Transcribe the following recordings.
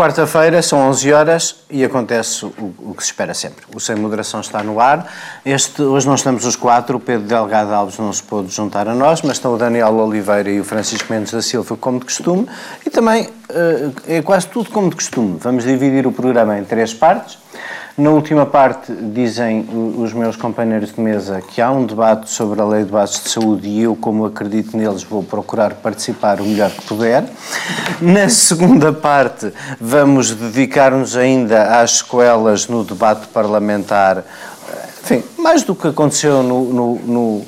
quarta-feira, são 11 horas e acontece o, o, que se espera sempre. O Sem Moderação está no ar. Este, hoje não estamos os quatro, o Pedro Delgado Alves não se pôde juntar a nós, mas estão o Daniel Oliveira e o Francisco Mendes da Silva, como de costume. E também é quase tudo como de costume. Vamos dividir o programa em três partes. Na última parte, dizem os meus companheiros de mesa que há um debate sobre a lei de bases de saúde e eu, como acredito neles, vou procurar participar o melhor que puder. Na segunda parte, vamos dedicar-nos ainda às escolas no debate parlamentar. Enfim, mais do que aconteceu no, no, no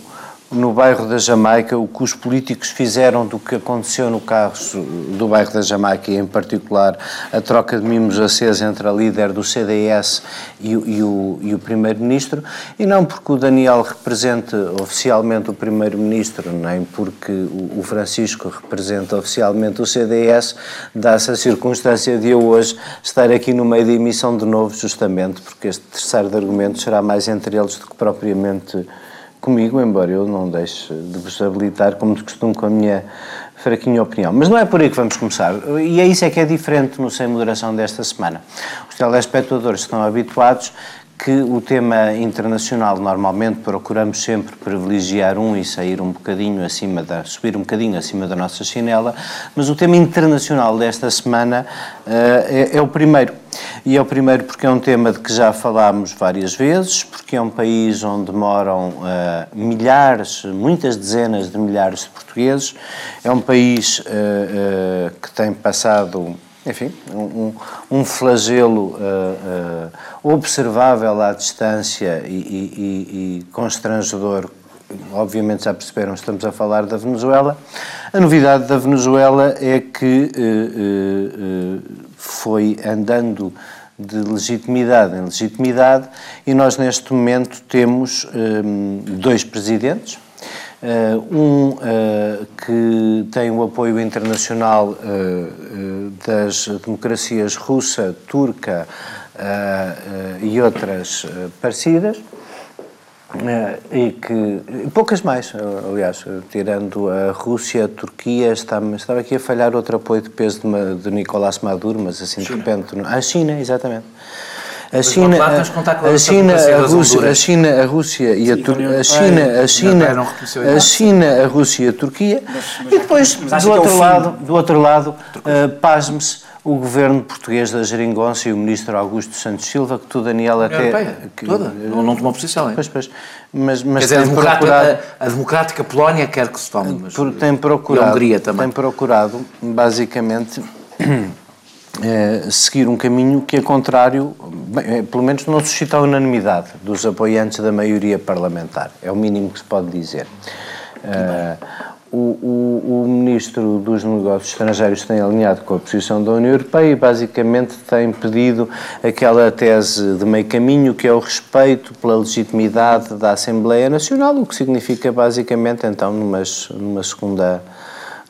no bairro da Jamaica, o que os políticos fizeram do que aconteceu no caso do bairro da Jamaica, em particular a troca de mimos acesos entre a líder do CDS e, e o, e o Primeiro-Ministro, e não porque o Daniel represente oficialmente o Primeiro-Ministro, nem porque o Francisco representa oficialmente o CDS, dá-se a circunstância de eu hoje estar aqui no meio da emissão de novo, justamente porque este terceiro de argumentos será mais entre eles do que propriamente comigo, embora eu não deixe de vos habilitar, como de costume, com a minha fraquinha opinião. Mas não é por aí que vamos começar. E é isso é que é diferente no Sem Moderação desta semana. Os telespectadores estão habituados que o tema internacional normalmente procuramos sempre privilegiar um e sair um bocadinho acima da subir um bocadinho acima da nossa chinela, mas o tema internacional desta semana uh, é, é, o primeiro. E é o primeiro porque é um tema de que já falámos várias vezes, porque é um país onde moram uh, milhares, muitas dezenas de milhares de portugueses, é um país uh, que tem passado enfim, um, um flagelo uh, uh, observável à distância e, e, e, constrangedor. Obviamente já perceberam, estamos a falar da Venezuela. A novidade da Venezuela é que uh, foi andando de legitimidade em legitimidade e nós neste momento temos dois presidentes, um uh, que tem o apoio internacional uh, das democracias russa, turca e outras parecidas, e que poucas mais, aliás, tirando a Rússia, a Turquia, está, estava aqui a falhar outro apoio de peso de, de Nicolás Maduro, mas assim China. de repente. A China, exatamente. A China, a China, a Rússia, a China, a Rússia e a Turquia, a China, a China, a China, a Rússia e a Turquia, e depois do outro lado, do outro lado, pasme-se o governo português da Geringonça e o ministro Augusto Santos Silva, que tu, Daniel, até. Europeia, que, toda. Não, não tomou posição, é? Pois, pois. Mas, mas dizer, a, procurado, a, a, democrática Polónia quer que se tome. Mas, tem procurado. E a Hungria também. Tem procurado, basicamente. É, seguir um caminho que é contrário, bem, é, pelo menos não suscita a unanimidade dos apoiantes da maioria parlamentar. É o mínimo que se pode dizer. Uh, o, o, o, Ministro dos Negócios Estrangeiros tem alinhado com a posição da União Europeia e basicamente tem pedido aquela tese de meio caminho que é o respeito pela legitimidade da Assembleia Nacional, o que significa basicamente então numa, numa segunda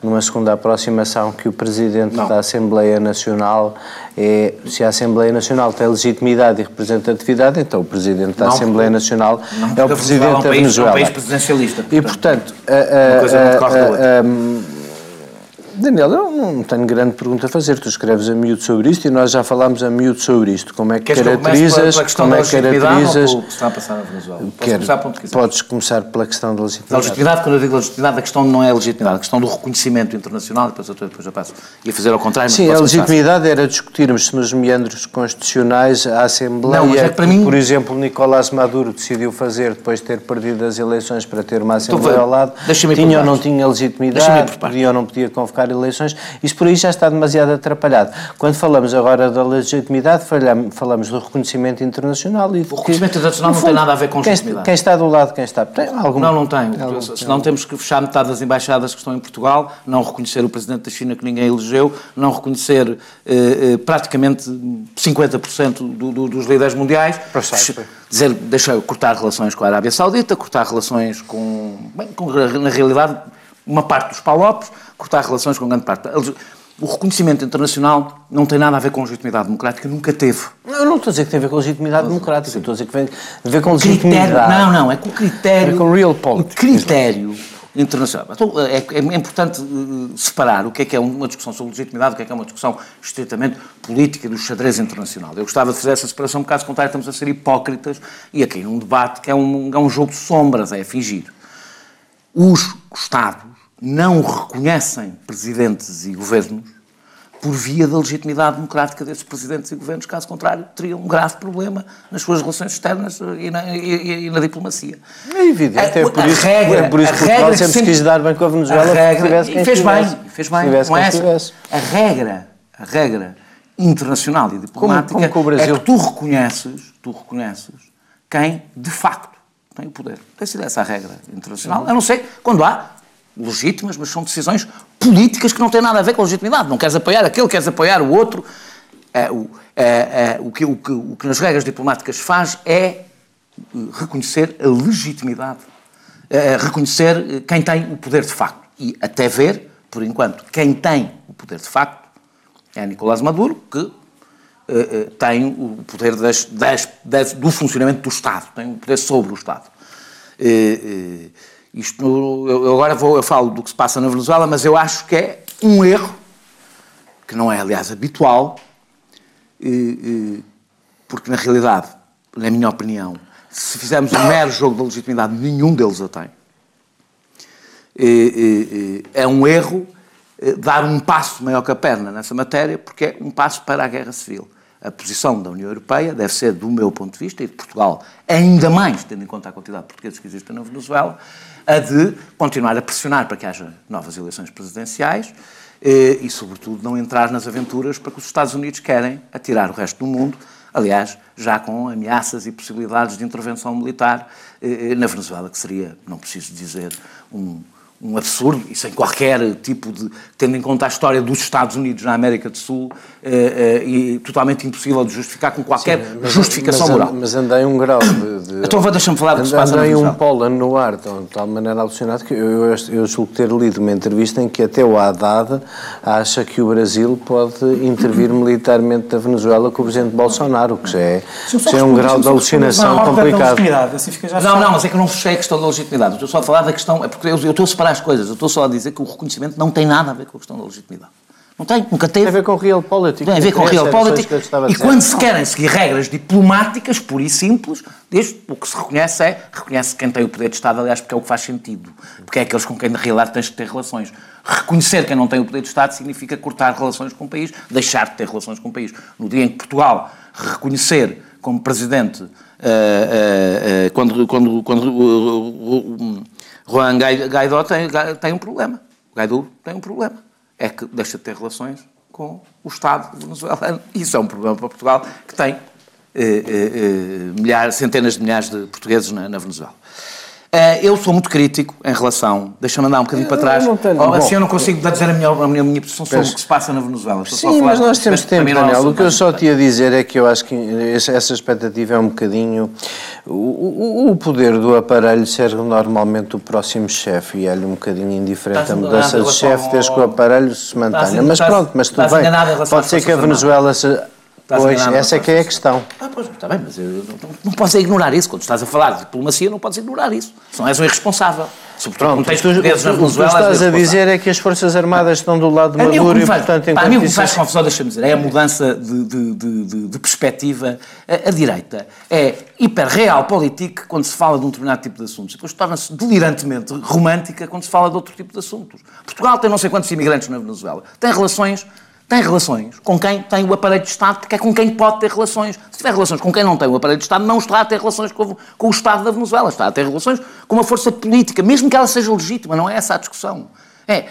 numa segunda aproximação que o Presidente não. da Assembleia Nacional é, se a Assembleia Nacional tem legitimidade e representatividade, então o Presidente da não, Assembleia Nacional não, é o Presidente é um país, da Venezuela. É um país presidencialista. Portanto. E, portanto, a, a, a, Daniel, eu não tenho grande pergunta a fazer. Tu escreves a miúdo sobre isto e nós já falámos a miúdo sobre isto. Como é que Queres caracterizas. Que como é que caracterizas. Ou está a passar na Venezuela? Quer, começar Podes começar pela questão da legitimidade. A legitimidade, quando eu digo legitimidade, a questão não é a legitimidade, a questão do reconhecimento internacional, depois eu, depois eu passo. E a fazer ao contrário. Sim, a legitimidade era discutirmos se nos meandros constitucionais a Assembleia. Não, é que mim. Por exemplo, Nicolás Maduro decidiu fazer depois de ter perdido as eleições para ter uma Assembleia então, ao lado. Tinha ou não tinha legitimidade, podia ou não podia convocar eleições isso por aí já está demasiado atrapalhado. Quando falamos agora da legitimidade, falamos do reconhecimento internacional. E o reconhecimento internacional não tem nada a ver com legitimidade. Quem está do lado, quem está. Tem alguma, não, não tem. Algum, Senão temos que fechar metade das embaixadas que estão em Portugal, não reconhecer o presidente da China que ninguém elegeu, não reconhecer eh, eh, praticamente 50% do, do, dos líderes mundiais. Dizer, deixa cortar relações com a Arábia Saudita, cortar relações com, bem, com na realidade, uma parte dos PALOPs, cortar relações com grande parte. O reconhecimento internacional não tem nada a ver com legitimidade democrática, nunca teve. Não, não estou a dizer que tem a ver com legitimidade democrática, Sim. estou a dizer que tem a ver com legitimidade. Critério, não, não, é com o critério. É com real politics. Critério internacional. Então, é, é, importante eh, separar o que é que é uma discussão sobre legitimidade, o que é que é uma discussão estritamente política do xadrez internacional. Eu gostava de fazer essa separação, caso contrário estamos a ser hipócritas e aqui num debate que é um, é um jogo de sombras, é fingir. Os Estados não reconhecem presidentes e governos por via da legitimidade democrática desses presidentes e governos, caso contrário, teriam um grave problema nas suas relações externas e na, e, e na diplomacia. É evidente, é, é por isso, regra, é por isso que Portugal sempre, sempre quis dar bem com a Venezuela, a regra, e fez bem, fez bem, com essa. A regra, a regra internacional e diplomática como, como Brasil... é que tu reconheces, tu reconheces quem, de facto, tem o poder. Tem sido essa a regra internacional, a não ser quando há legítimas, mas são decisões políticas que não têm nada a ver com a legitimidade. Não queres apoiar aquele, queres apoiar o outro. É, o, é, é, o, que, o, que, o que nas regras diplomáticas faz é eh, reconhecer a legitimidade, reconhecer eh, quem tem o poder de facto. E até ver, por enquanto, quem tem o poder de facto é Nicolás Maduro, que tem o poder das, das, das, do funcionamento do Estado, tem o poder sobre o Estado. Isto, eu agora vou, eu falo do que se passa na Venezuela, mas eu acho que é um erro, que não é, aliás, habitual, porque na realidade, na minha opinião, se fizermos um mero jogo da legitimidade, nenhum deles a tem. É um erro eh, dar um passo maior que a perna nessa matéria, porque é um passo para a guerra civil a posição da União Europeia deve ser, do meu ponto de vista, e de Portugal, ainda mais tendo em conta a quantidade de portugueses que existem na Venezuela, a de continuar a pressionar para que haja novas eleições presidenciais eh, e, sobretudo, não entrar nas aventuras para que os Estados Unidos querem atirar o resto do mundo, aliás, já com ameaças e possibilidades de intervenção militar eh, na Venezuela, que seria, não preciso dizer, um, um absurdo e sem qualquer tipo de. tendo em conta a história dos Estados Unidos na América do Sul eh, eh, e totalmente impossível de justificar com qualquer Sim, mas, justificação mas, moral. Mas andei um grau de. de então deixa-me falar do que se passa Andei um pólen no ar, de tal maneira alucinado que eu, eu, eu julgo ter lido uma entrevista em que até o Haddad acha que o Brasil pode intervir militarmente da Venezuela com o presidente Bolsonaro, que já é, já é um grau de alucinação complicado. Assim não, não, mas é que eu não fechei a questão da legitimidade. Estou só a falar da questão. É porque eu, eu estou a separar as coisas. Eu estou só a dizer que o reconhecimento não tem nada a ver com a questão da legitimidade. Não tem, nunca teve. Tem a ver com realpolitik. Tem a ver com realpolitik. E quando se querem seguir regras diplomáticas, pura e simples, desde, o que se reconhece é, reconhece quem tem o poder de Estado, aliás, porque é o que faz sentido. Porque é aqueles com quem, na realidade, tens de ter relações. Reconhecer quem não tem o poder de Estado significa cortar relações com o país, deixar de ter relações com o país. No dia em que Portugal reconhecer como presidente, uh, uh, uh, quando, quando, quando Juan Guaidó tem, tem um problema. Guaidó tem um problema. É que deixa de ter relações com o Estado venezuelano. Isso é um problema para Portugal, que tem eh, eh, eh milhares, centenas de milhares de portugueses na, na Venezuela. Eh, eu sou muito crítico em relação. Deixa-me andar um bocadinho para trás. Tenho, oh, assim eu não consigo dizer a minha, a minha, posição sobre o que se passa na Venezuela. Estou Sim, mas nós temos tempo, Daniel. O que eu só te ia dizer é que eu acho que essa expectativa é um bocadinho. O, o, o poder do aparelho serve normalmente o próximo chefe e é-lhe um bocadinho indiferente a mudança de chefe desde que o aparelho se mantenha. Mas pronto, mas tudo bem. Pode ser que a Venezuela pois, essa é que é a questão. Ah, pois, está bem, mas eu não, não posso ignorar isso. Quando estás a falar de diplomacia, não podes ignorar isso. Senão és um irresponsável. Sobretudo não tens tu, na Venezuela. O que estás a dizer é que as Forças Armadas estão do lado de Maduro e, portanto... Para mim, o que faz confusão, deixa-me dizer, é a mudança de, de, de, de perspectiva. A, a, direita é hiper-real política quando se fala de um determinado tipo de assuntos. Depois torna-se delirantemente romântica quando se fala de outro tipo de assuntos. Portugal tem não sei quantos imigrantes na Venezuela. Tem relações tem relações com quem tem o aparelho de Estado, porque é com quem pode ter relações. Se tiver relações com quem não tem o aparelho de Estado, não está a ter relações com, com o Estado da Venezuela, está a ter relações com uma força política, mesmo que ela seja legítima, não é essa a discussão. É,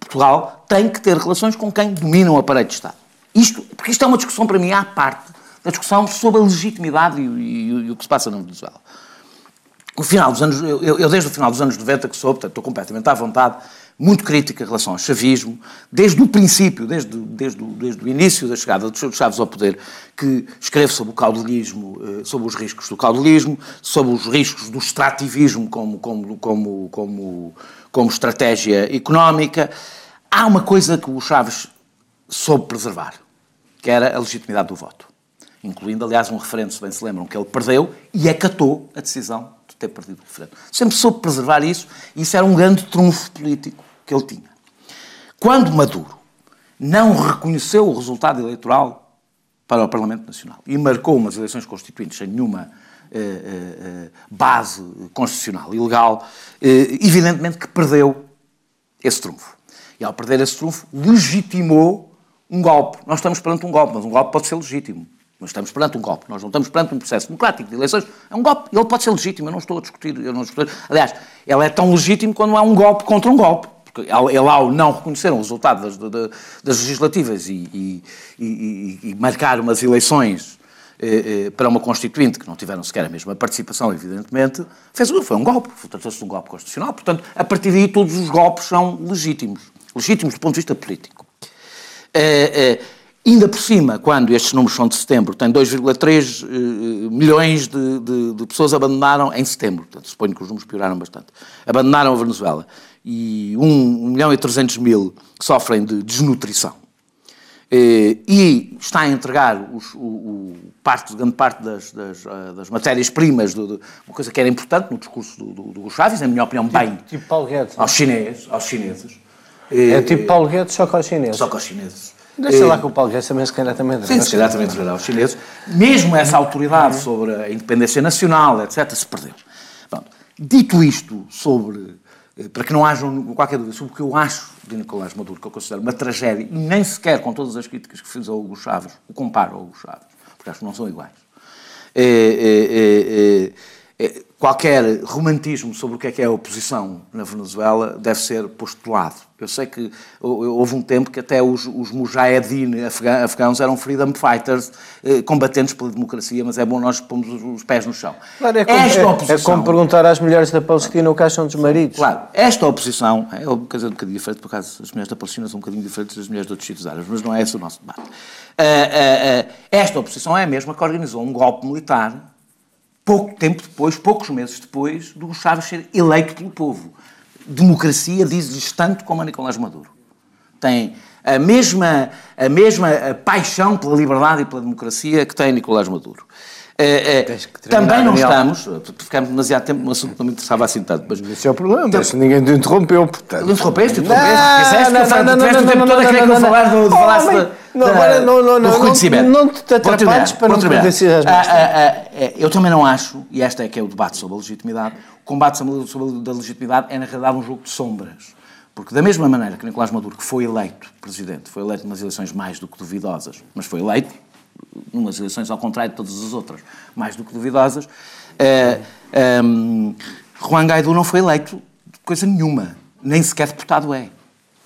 Portugal tem que ter relações com quem domina o aparelho de Estado. Isto, porque isto é uma discussão para mim à parte da discussão sobre a legitimidade e, e, e o que se passa na Venezuela. No final dos anos, eu, eu, desde o final dos anos 90 que sou, portanto, estou completamente à vontade muito crítica em relação ao chavismo, desde o princípio, desde, desde, desde o início da chegada dos Chaves ao poder, que escreve sobre o caudelismo, eh, sobre os riscos do caudelismo, sobre os riscos do extrativismo como, como, como, como, como estratégia económica. Há uma coisa que o Chaves soube preservar, que era a legitimidade do voto. Incluindo, aliás, um referendo, se bem se lembram, que ele perdeu e acatou a decisão ter perdido o referendo. Sempre soube preservar isso e isso era um grande trunfo político que ele tinha. Quando Maduro não reconheceu o resultado eleitoral para o Parlamento Nacional e marcou umas eleições constituintes sem nenhuma eh, eh, eh base constitucional e legal, eh, evidentemente que perdeu esse trunfo. E ao perder esse trunfo, legitimou um golpe. Nós estamos perante um golpe, mas um golpe pode ser legítimo. Estamos perante um golpe. Nós não estamos perante um processo democrático de eleições. É um golpe. Ele pode ser legítimo. Eu não estou a discutir. Eu não estou... Aliás, ele é tão legítimo quando há um golpe contra um golpe. Porque ele, ao não reconhecer o resultado das, das legislativas e, e, e, e, marcar umas eleições eh, eh, para uma constituinte que não tiveram sequer a mesma participação, evidentemente, fez, foi um golpe. Tratou-se de um golpe constitucional. Portanto, a partir daí, todos os golpes são legítimos. Legítimos do ponto de vista político. Eh, eh Ainda por cima, quando estes números são de setembro, tem 2,3 uh, milhões de, de, de, pessoas abandonaram em setembro, portanto, suponho que os números pioraram bastante, abandonaram a Venezuela, e 1, 1 milhão e 300 mil sofrem de desnutrição. Uh, e está a entregar os, o, o parte, grande parte das, das, das matérias-primas, uma coisa que era importante no discurso do, do, do Chaves, na minha opinião, bem, tipo, tipo Paulo Guedes, aos chineses, aos chineses. É tipo Paulo Guedes, só com os chineses. Só com os chineses. Deixa lá que o Paulo Guedes também se calhar também Sim, se calhar também aos chineses. Mesmo essa autoridade sobre a independência nacional, etc., se perdeu. Bom, dito isto sobre, eh, para que não haja qualquer dúvida sobre o que eu acho de Nicolás Maduro, que eu considero uma tragédia, e nem sequer com todas as críticas que fiz ao Hugo Chaves, o comparo ao Hugo Chaves, porque acho que não são iguais. É, é, é qualquer romantismo sobre o que é que é a oposição na Venezuela deve ser postulado. Eu sei que houve um tempo que até os, os mujahedin afegãos eram freedom fighters, eh, combatentes pela democracia, mas é bom nós pormos os, pés no chão. Claro, é como, esta é, oposição, é como perguntar às mulheres da Palestina o que acham dos maridos. Claro, esta oposição, é uma coisa um bocadinho diferente, por acaso as mulheres da Palestina são um bocadinho diferentes das mulheres de outros sítios árabes, mas não é esse o nosso debate. Uh, uh, uh, esta oposição é a mesma que organizou um golpe militar pouco tempo depois, poucos meses depois, do Chaves ser eleito pelo povo. Democracia diz-lhes tanto como a Nicolás Maduro. Tem a mesma, a mesma paixão pela liberdade e pela democracia que tem Nicolás Maduro. É, é, também não estamos, ficamos demasiado tempo num assunto que não me interessava assim tanto. Mas esse é o problema, então, ninguém te interrompeu, portanto. Interrompeste, interrompeste, quiseste que eu falasse, o tempo todo a querer que eu falasse não, agora não, não, não, reconhecimento. Não, não te atrapalhes para não perder as ah, ah, ah, Eu também não acho, e este é que é o debate sobre a legitimidade, o combate sobre a legitimidade é na realidade um jogo de sombras. Porque da mesma maneira que Nicolás Maduro, que foi eleito presidente, foi eleito nas eleições mais do que duvidosas, mas foi eleito, numas eleições ao contrário de todas as outras, mais do que duvidosas, uh, um, Juan Guaidó não foi eleito de coisa nenhuma, nem sequer deputado é.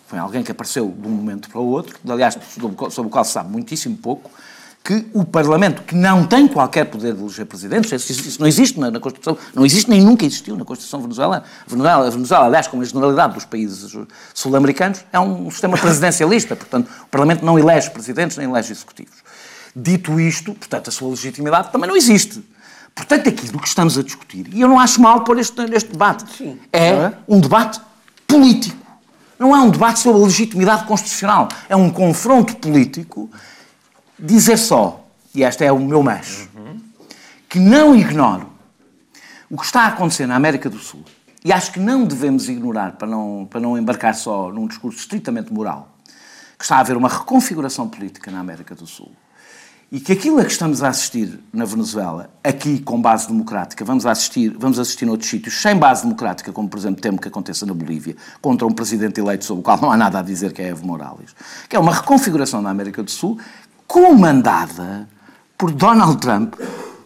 Foi alguém que apareceu de um momento para o outro, aliás, sobre o qual se sabe muitíssimo pouco, que o Parlamento, que não tem qualquer poder de eleger presidentes, isso, não existe na, na, Constituição, não existe nem nunca existiu na Constituição venezuelana. Venezuela, a Venezuela, aliás, como a generalidade dos países sul-americanos, é um sistema presidencialista, portanto, o Parlamento não elege presidentes nem elege executivos. Dito isto, portanto, a sua legitimidade também não existe. Portanto, aquilo que estamos a discutir, e eu não acho mal pôr este, este debate, Sim. é, é um debate político. Não é um debate sobre a legitimidade constitucional. É um confronto político. Dizer só, e este é o meu mas, uhum. que não ignoro o que está a acontecer na América do Sul. E acho que não devemos ignorar, para não, para não embarcar só num discurso estritamente moral, que está a haver uma reconfiguração política na América do Sul e que aquilo a que estamos a assistir na Venezuela, aqui com base democrática, vamos assistir, vamos assistir noutros sítios sem base democrática, como por exemplo temo que aconteça na Bolívia, contra um presidente eleito sobre o qual não há nada a dizer que é Evo Morales, que é uma reconfiguração na América do Sul comandada por Donald Trump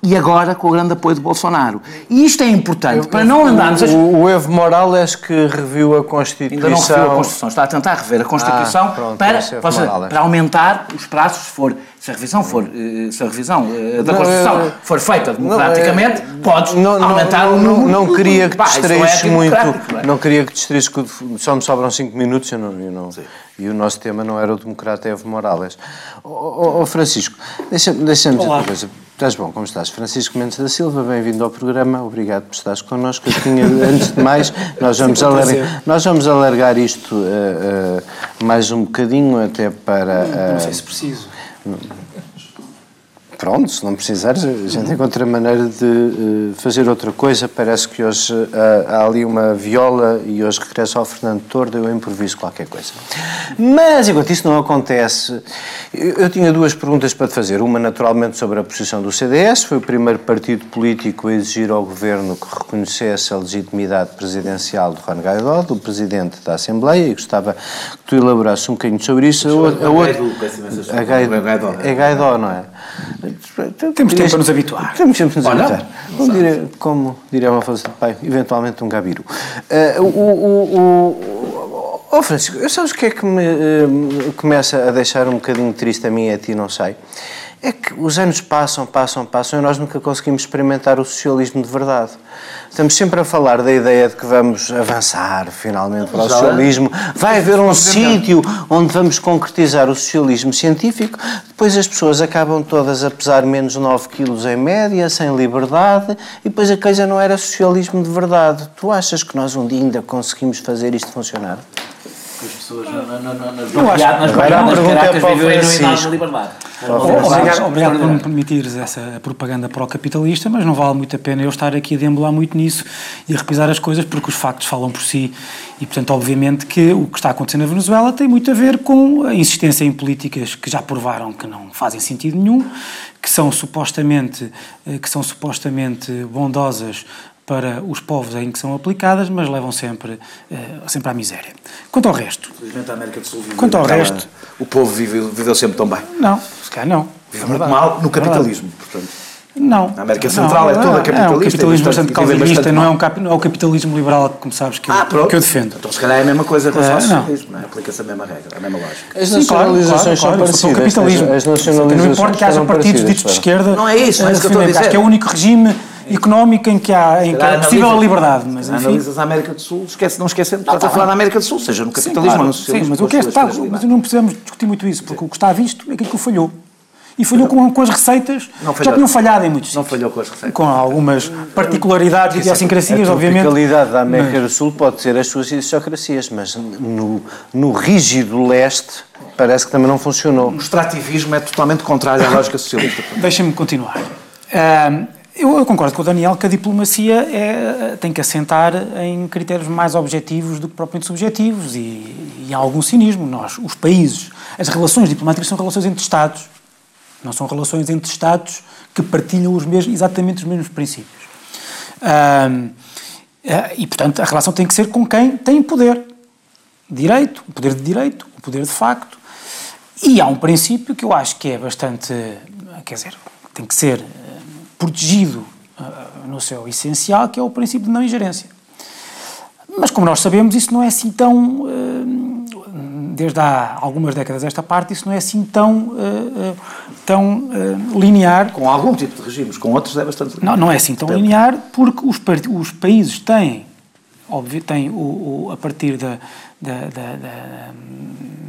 e agora com o grande apoio de Bolsonaro. E isto é importante eu, para não andarmos... O, o Evo Morales que reviu a Constituição... Ainda não reviu a Constituição, está a tentar rever a Constituição ah, pronto, para, para, para, aumentar os prazos, se for... Se a revisão, for, eh, se a revisão eh, da Constituição não, for feita democraticamente, não, é, podes não, aumentar o número... Não, não queria que distraísses é muito... É? Não queria que distraísses, só me sobram 5 minutos eu não, eu não, e o nosso tema não era o democrata Evo Morales. Ó oh, oh, Francisco, deixa-me deixa dizer uma coisa Estás bom, como estás? Francisco Mendes da Silva, bem-vindo ao programa, obrigado por estares connosco. Eu tinha, antes de mais, nós vamos, alargar, nós vamos alargar isto uh, uh, mais um bocadinho, até para... Uh, não sei se preciso. 嗯。Pronto, se não precisares, a gente encontra maneira de uh, fazer outra coisa. Parece que hoje uh, há ali uma viola e hoje regresso ao Fernando Tordo, eu improviso qualquer coisa. Mas, enquanto isso não acontece, eu, eu, tinha duas perguntas para te fazer. Uma, naturalmente, sobre a posição do CDS. Foi o primeiro partido político a exigir ao governo que reconhecesse a legitimidade presidencial de Juan Guaidó, do presidente da Assembleia, e gostava que tu elaborasses um bocadinho sobre isso. A, outra, a, outra, a Gaidó, é Gaidó, não é? Temos tempo para nos habituar. Temos tempo para nos habituar. Como diria, como diria falsa de pai, eventualmente um gabiru. Uh, o, o, o, oh, Francisco, sabes o que é que me uh, começa a deixar um bocadinho triste a mim e a ti, não sei? É que os anos passam, passam, passam e nós nunca conseguimos experimentar o socialismo de verdade. Estamos sempre a falar da ideia de que vamos avançar finalmente para o socialismo. Vai haver um sítio onde vamos concretizar o socialismo científico. Depois as pessoas acabam todas a pesar menos 9 quilos em média, sem liberdade, e depois a coisa não era socialismo de verdade. Tu achas que nós um dia ainda conseguimos fazer isto funcionar? As pessoas nas barriadas, nas barriadas, vivem na liberdade. Obrigado, obrigado. Por me permitires essa propaganda pró-capitalista, mas não vale muito a pena eu estar aqui a deambular muito nisso e a repisar as coisas porque os factos falam por si. E, portanto, obviamente que o que está acontecendo na Venezuela tem muito a ver com a insistência em políticas que já provaram que não fazem sentido nenhum, que são supostamente, eh, que são supostamente bondosas para os povos em que são aplicadas, mas levam sempre, uh, sempre à miséria. Quanto ao resto... Felizmente a América do Sul viveu Quanto ao resto... O povo viveu, viveu sempre tão bem. Não, se calhar não. Viveu muito mal no capitalismo, portanto. Não. A América Central é não, é toda capitalista. É um capitalismo bastante calvinista, não é, um cap, não é o capitalismo liberal, como sabes, que, ah, eu, que eu defendo. Então, se calhar é a mesma coisa com o socialismo, não é? Aplica-se a mesma regra, a mesma lógica. As nacionalizações Sim, claro, claro, são parecidas. Capitalismo. As nacionalizações não importa que haja partidos ditos de esquerda. Não é isso, não é isso que eu estou a dizer. Acho que é o único regime económico em que, há, em que é possível a liberdade. Mas, enfim... Analisas a América do Sul, esquece, não esquecendo, estás a falar da América do Sul, seja no capitalismo sim, claro, ou no socialismo. Sim, mas o que é está, mas não precisamos discutir muito isso, porque o que está visto é aquilo que falhou. E falhou com, com as receitas, que já tinham falhado em muitos Não falhou com as receitas. Com algumas particularidades e idiosincrasias, obviamente. A tropicalidade da América do Sul pode ser as suas idiosincrasias, mas no, no rígido leste parece que também não funcionou. O extrativismo é totalmente contrário à lógica socialista. Deixem-me continuar. Uh, eu, concordo com o Daniel que a diplomacia é, tem que assentar em critérios mais objetivos do que propriamente subjetivos e, e há algum cinismo. Nós, os países, as relações diplomáticas são relações entre Estados, não são relações entre Estados que partilham os mesmos, exatamente os mesmos princípios. Eh, e, portanto, a relação tem que ser com quem tem poder. Direito, o poder de direito, o poder de facto. E há um princípio que eu acho que é bastante, quer dizer, tem que ser protegido uh, no seu essencial, que é o princípio de não ingerência. Mas, como nós sabemos, isso não é assim tão. Uh, desde há algumas décadas esta parte, isso não é assim tão, uh, tão linear. Com algum tipo de regimes, com outros é bastante linear. Não, não é assim tão linear, porque os, os países têm, óbvio, têm o, o, a partir da, da, da, da,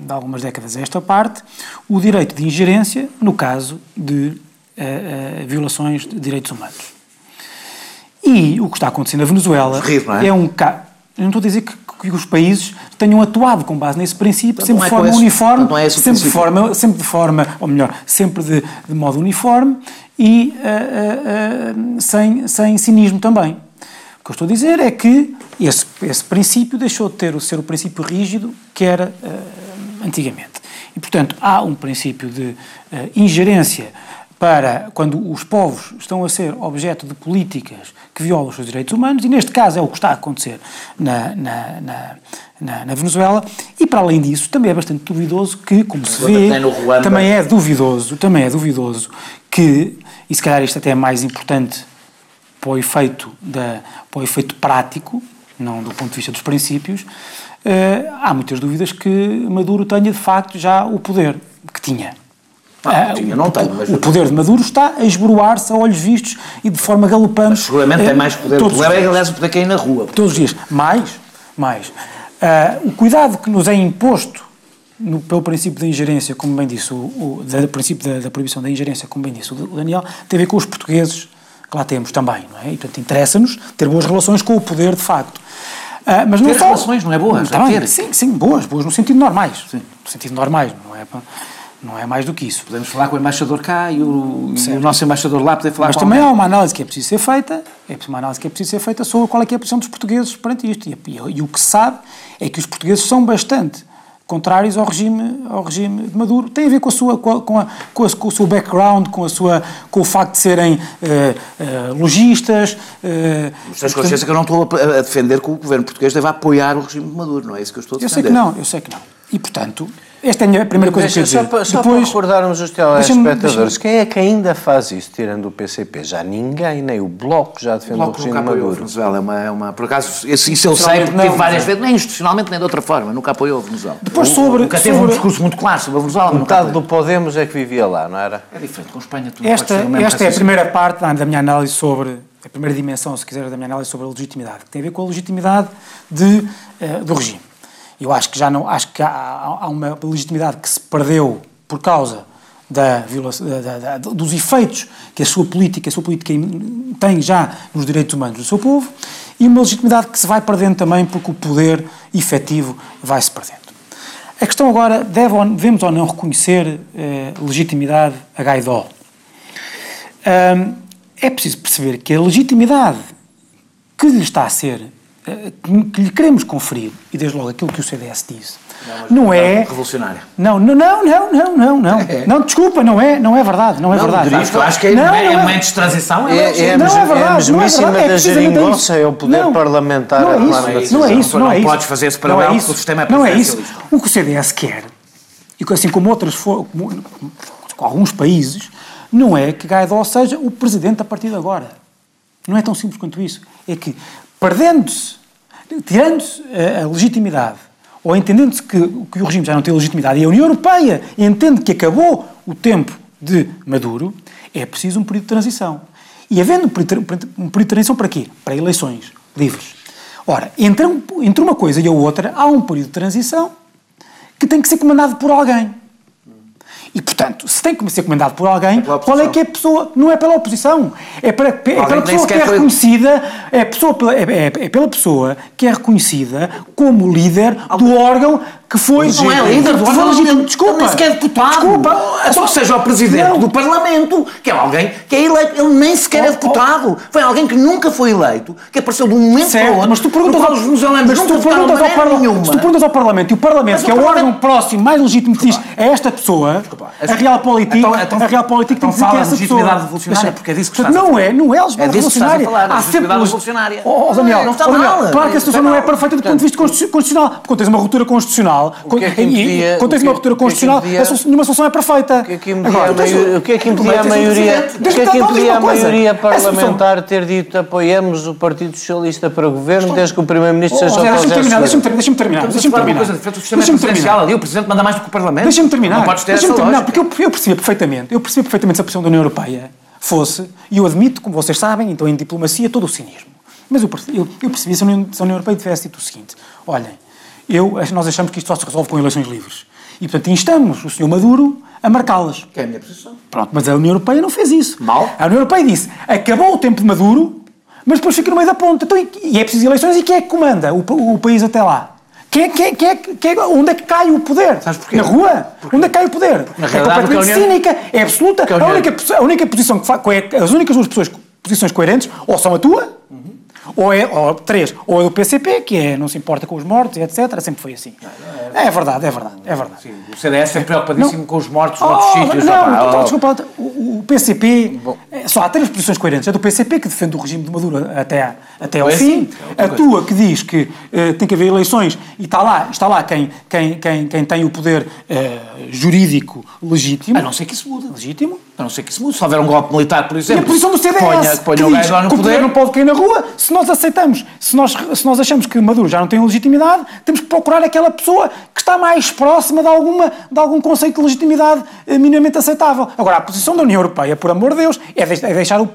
de algumas décadas a esta parte, o direito de ingerência no caso de uh, violações de direitos humanos. E o que está acontecendo na Venezuela Rir, é? é? um caso. Eu não estou a dizer que, que, os países tenham atuado com base nesse princípio, sempre de forma esse, uniforme, é sempre, de forma, sempre de forma, ou melhor, sempre de, de modo uniforme e uh, uh, sem, sem cinismo também. O que eu estou a dizer é que esse, esse princípio deixou de ter o ser o princípio rígido que era antigamente. E, portanto, há um princípio de ingerência para quando os povos estão a ser objeto de políticas que violam os seus direitos humanos, e neste caso é o que está a acontecer na, na, na, na Venezuela, e para além disso também é bastante duvidoso que, como se vê, também é duvidoso, também é duvidoso que, e se calhar isto até é mais importante para o efeito, da, para o efeito prático, não do ponto de vista dos princípios, eh, há muitas dúvidas que Maduro tenha de facto já o poder que tinha. Ah, eu não tenho, mas... O poder de Maduro está a esboroar-se a olhos vistos e de forma galopante. Mas seguramente é, tem mais poder. O problema é, aliás, o poder que é na rua. Todos os dias. Mais, mais. Uh, o cuidado que nos é imposto no, pelo princípio da ingerência, como bem disse, o, o da, princípio da, da, proibição da ingerência, como bem disse o Daniel, tem a ver com os portugueses que lá temos também, não é? E, portanto, interessa-nos ter boas relações com o poder de facto. Uh, mas ter não relações não é boas, é ter. Sim, sim, boas, boas no sentido normais. Sim. No sentido normais, não é? Não é mais do que isso. Podemos falar com o embaixador cá e o, e o nosso embaixador lá poder falar Mas com também alguém. há uma análise que é preciso ser feita, é uma análise que é preciso ser feita sobre qual é, que é a posição dos portugueses perante isto. E, e, e o que se sabe é que os portugueses são bastante contrários ao regime, ao regime de Maduro. Tem a ver com, a sua, com, a, com, a, com, a, com o seu background, com, a sua, com o facto de serem uh, uh, logistas. Uh, Mas tens consciência que eu não estou a defender que o governo português deve apoiar o regime de Maduro, não é isso que eu estou a defender? Eu sei que não, eu sei que não. E, portanto, esta é a primeira coisa Deixa, que eu só, para, só Depois, para recordarmos os telespectadores, quem é que ainda faz isso, tirando o PCP? Já ninguém, nem o Bloco já defende o, Bloco o regime Maduro. Venezuela, é uma, é uma, por acaso, isso, isso eu sei, porque tive várias vezes, nem institucionalmente nem de outra forma, nunca apoiou a Venezuela. Depois sobre... Nunca teve sobre, um discurso muito claro sobre a Venezuela. Metade do Podemos é que vivia lá, não era? É diferente, com Espanha tudo Esta, esta é a primeira parte da minha análise sobre, a primeira dimensão, se quiser, da minha análise sobre a legitimidade, que tem a ver com a legitimidade de, uh, do regime. Eu acho que já não acho que há, há uma legitimidade que se perdeu por causa da da, da, dos efeitos que a sua política, a sua política tem já nos direitos humanos do seu povo e uma legitimidade que se vai perdendo também porque o poder efetivo vai se perdendo. A questão agora, deve, devemos ou não reconhecer eh, legitimidade a Gaidó? É preciso perceber que a legitimidade que lhe está a ser que lhe queremos conferir, e desde logo aquilo que o CDS diz, não, não é... Revolucionária. Não, não, não, não, não, não, não, é. não desculpa, não é, não é verdade, não é não, verdade. Disto, acho que é não, é, momentos de transição, é, é, é, não é verdade, é a mesmíssima não é da geringonça, é o poder não, parlamentar não é isso, não é isso, não é isso. Não, é isso. podes fazer esse paralelo porque o sistema é Não é isso. O que o CDS quer, e assim como outras, com alguns países, não é que Gaidó seja o presidente a partir de agora. Não é tão simples quanto isso. É que perdendo-se, tirando-se a, a legitimidade, ou entendendo-se que, que o regime já não tem legitimidade e a União Europeia entende que acabou o tempo de Maduro, é preciso um período de transição. E havendo um período, um período de transição para quê? Para eleições livres. Ora, entre, entre uma coisa e a outra, há um período de transição que tem que ser comandado por alguém. E, portanto, se tem que ser comandado por alguém, é qual é que é a pessoa? Não é pela oposição. É, para, é pela pessoa que é reconhecida, é, pessoa, é, é, é, pela pessoa que é reconhecida como líder do órgão que foi. Não é líder do Parlamento. Desculpa. Ele nem sequer é deputado. Desculpa. É só que seja o presidente não. do Parlamento, que é alguém que é eleito. Ele nem sequer oh, é deputado. Oh. Foi alguém que nunca foi eleito, que apareceu de um momento certo, para outro. Mas tu perguntas ao, mas tu perguntas ao Parlamento. Se tu perguntas ao Parlamento e o Parlamento, mas que é o órgão próximo, mais legítimo, que diz a esta pessoa, Desculpa. a Real Política, então, então, a Real Política então tem que dizer que essa pessoa. revolucionária, porque é disso que estás Não é, não é a legitimidade revolucionária. Há sempre revolucionária. Oh, Daniel, não está mal. Claro que a situação não é perfeita do ponto de vista constitucional. Porque tens uma ruptura constitucional, impedia, quando tens uma ruptura constitucional, que nenhuma solução é perfeita. O que é que impedia, o que é que impedia a maioria, o que é que impedia a maioria parlamentar ter dito apoiamos o Partido Socialista para o governo desde que o Primeiro-Ministro seja o Deixa-me terminar, deixa-me terminar, deixa-me terminar. Ali o Presidente manda mais do que o Parlamento. Deixa-me terminar. Deixa-me terminar, porque eu percebia perfeitamente, eu percebia perfeitamente se a pressão da União Europeia fosse, e eu admito, como vocês sabem, então em diplomacia, todo o cinismo. Mas eu, eu, eu percebi se a União, se a União Europeia tivesse dito o seguinte: olhem, eu, nós achamos que isto só se resolve com eleições livres. E, portanto, instamos o Sr. Maduro a marcá-las. Que é a minha posição. Pronto, mas a União Europeia não fez isso. Mal. A União Europeia disse, acabou o tempo de Maduro, mas depois fica no meio da ponta. Então, e é preciso eleições, e quem é que comanda o, o país até lá? Quem, é, quem, quem, quem, onde é que cai o poder? Sabes porquê? Na rua? Porque, onde é que cai o poder? Na é completamente União... cínica, é absoluta. A, única, a única posição que faz, as únicas duas pessoas, posições coerentes, ou são a tua, ou é, ou, três, ou é do PCP, que é não se importa com os mortos, etc. Sempre foi assim. Não, é, é, verdade, é verdade, é verdade. Sim, o CDS é preocupadíssimo não, com os mortos oh, noutros sítios. Não, não, então, desculpa, o, o PCP, Bom. É, só há três posições coerentes. É do PCP, que defende o regime de Maduro até, até ao fim. É a tua, que diz que uh, tem que haver eleições, e está lá, está lá quem, quem, quem, quem tem o poder uh, jurídico legítimo. A não ser que isso mude. Legítimo. A não ser que isso mude. Se houver um golpe militar, por exemplo. E a posição do CDS. Ponha, ponha que o gajo lá no poder. O poder não pode cair na rua. Se nós aceitamos, se nós, se nós achamos que Maduro já não tem legitimidade, temos que procurar aquela pessoa que está mais próxima de, alguma, de algum conceito de legitimidade eh, minimamente aceitável. Agora, a posição da União Europeia, por amor de Deus, é, é deixar o.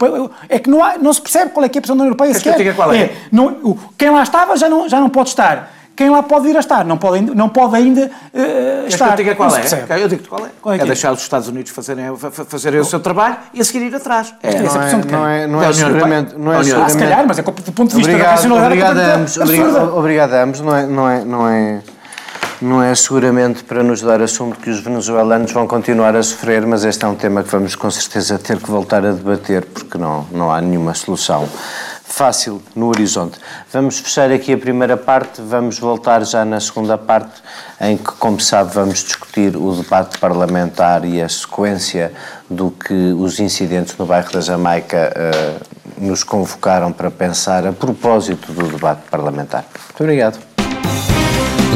É que não, há, não se percebe qual é, que é a posição da União Europeia sequer. Qual é? é não, quem lá estava já não, já não pode estar quem lá pode vir a estar, não pode, não pode ainda uh, estar. Eu digo qual é. Eu digo qual é. Qual é, é, é deixar os Estados Unidos fazerem, fazerem o seu trabalho e a seguir ir atrás. É, não, é, não é, não é seguramente... Não é seguramente... Ah, se calhar, mas é do ponto de vista obrigado, da racionalidade... Obrigado a ambos, obrigado, obrigado a ambos, não é... Não é, não é não é seguramente para nos dar assunto que os venezuelanos vão continuar a sofrer, mas este é um tema que vamos com certeza ter que voltar a debater, porque não, não há nenhuma solução fácil no horizonte. Vamos fechar aqui a primeira parte, vamos voltar já na segunda parte, em que, como sabe, vamos discutir o debate parlamentar e a sequência do que os incidentes no bairro da Jamaica uh, nos convocaram para pensar a propósito do debate parlamentar. Muito obrigado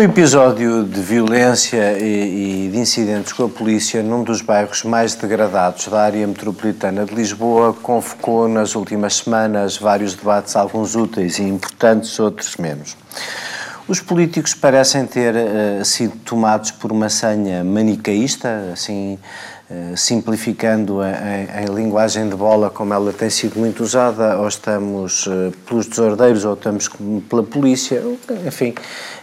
Um episódio de violência e, e, de incidentes com a polícia num dos bairros mais degradados da área metropolitana de Lisboa convocou nas últimas semanas vários debates, alguns úteis e importantes, outros menos. Os políticos parecem ter uh, sido tomados por uma senha manicaísta, assim, simplificando em, em, linguagem de bola como ela tem sido muito usada, ou estamos uh, pelos desordeiros ou estamos pela polícia, enfim,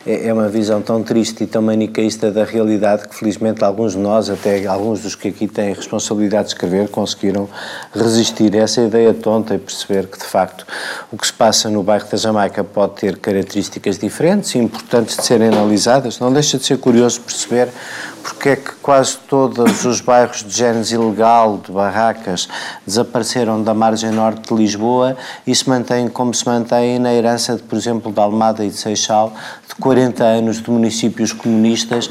é, é uma visão tão triste e tão manicaísta da realidade que felizmente alguns de nós, até alguns dos que aqui têm responsabilidade de escrever, conseguiram resistir a essa ideia tonta e perceber que de facto o que se passa no bairro da Jamaica pode ter características diferentes e importantes de serem analisadas. Não deixa de ser curioso perceber porque é que quase todos os bairros de género ilegal, de barracas, desapareceram da margem norte de Lisboa e se mantêm como se mantêm na herança, de, por exemplo, de Almada e de Seixal, de 40 anos de municípios comunistas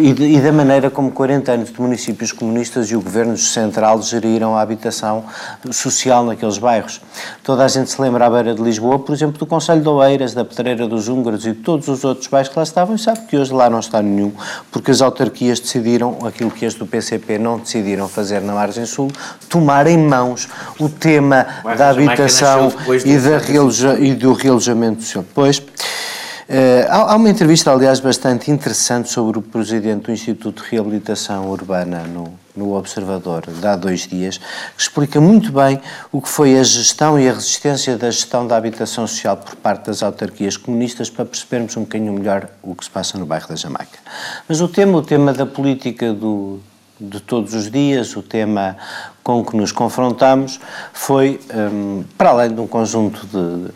e, de, e da maneira como 40 anos de municípios comunistas e o governo central geriram a habitação social naqueles bairros. Toda a gente se lembra à beira de Lisboa, por exemplo, do Conselho de Oeiras, da Pedreira dos Húngaros e de todos os outros bairros que lá estavam e sabe que hoje lá não está nenhum, porque as autarquias decidiram aquilo que as do PCP não decidiram fazer na margem sul, tomar em mãos o tema da habitação e, da e do realojamento social. Pois, Uh, há, uma entrevista, aliás, bastante interessante sobre o presidente do Instituto de Reabilitação Urbana no, no Observador, de há dois dias, que explica muito bem o que foi a gestão e a resistência da gestão da habitação social por parte das autarquias comunistas para percebermos um bocadinho melhor o que se passa no bairro da Jamaica. Mas o tema, o tema da política do, de todos os dias, o tema com que nos confrontamos, foi, um, para além de um conjunto de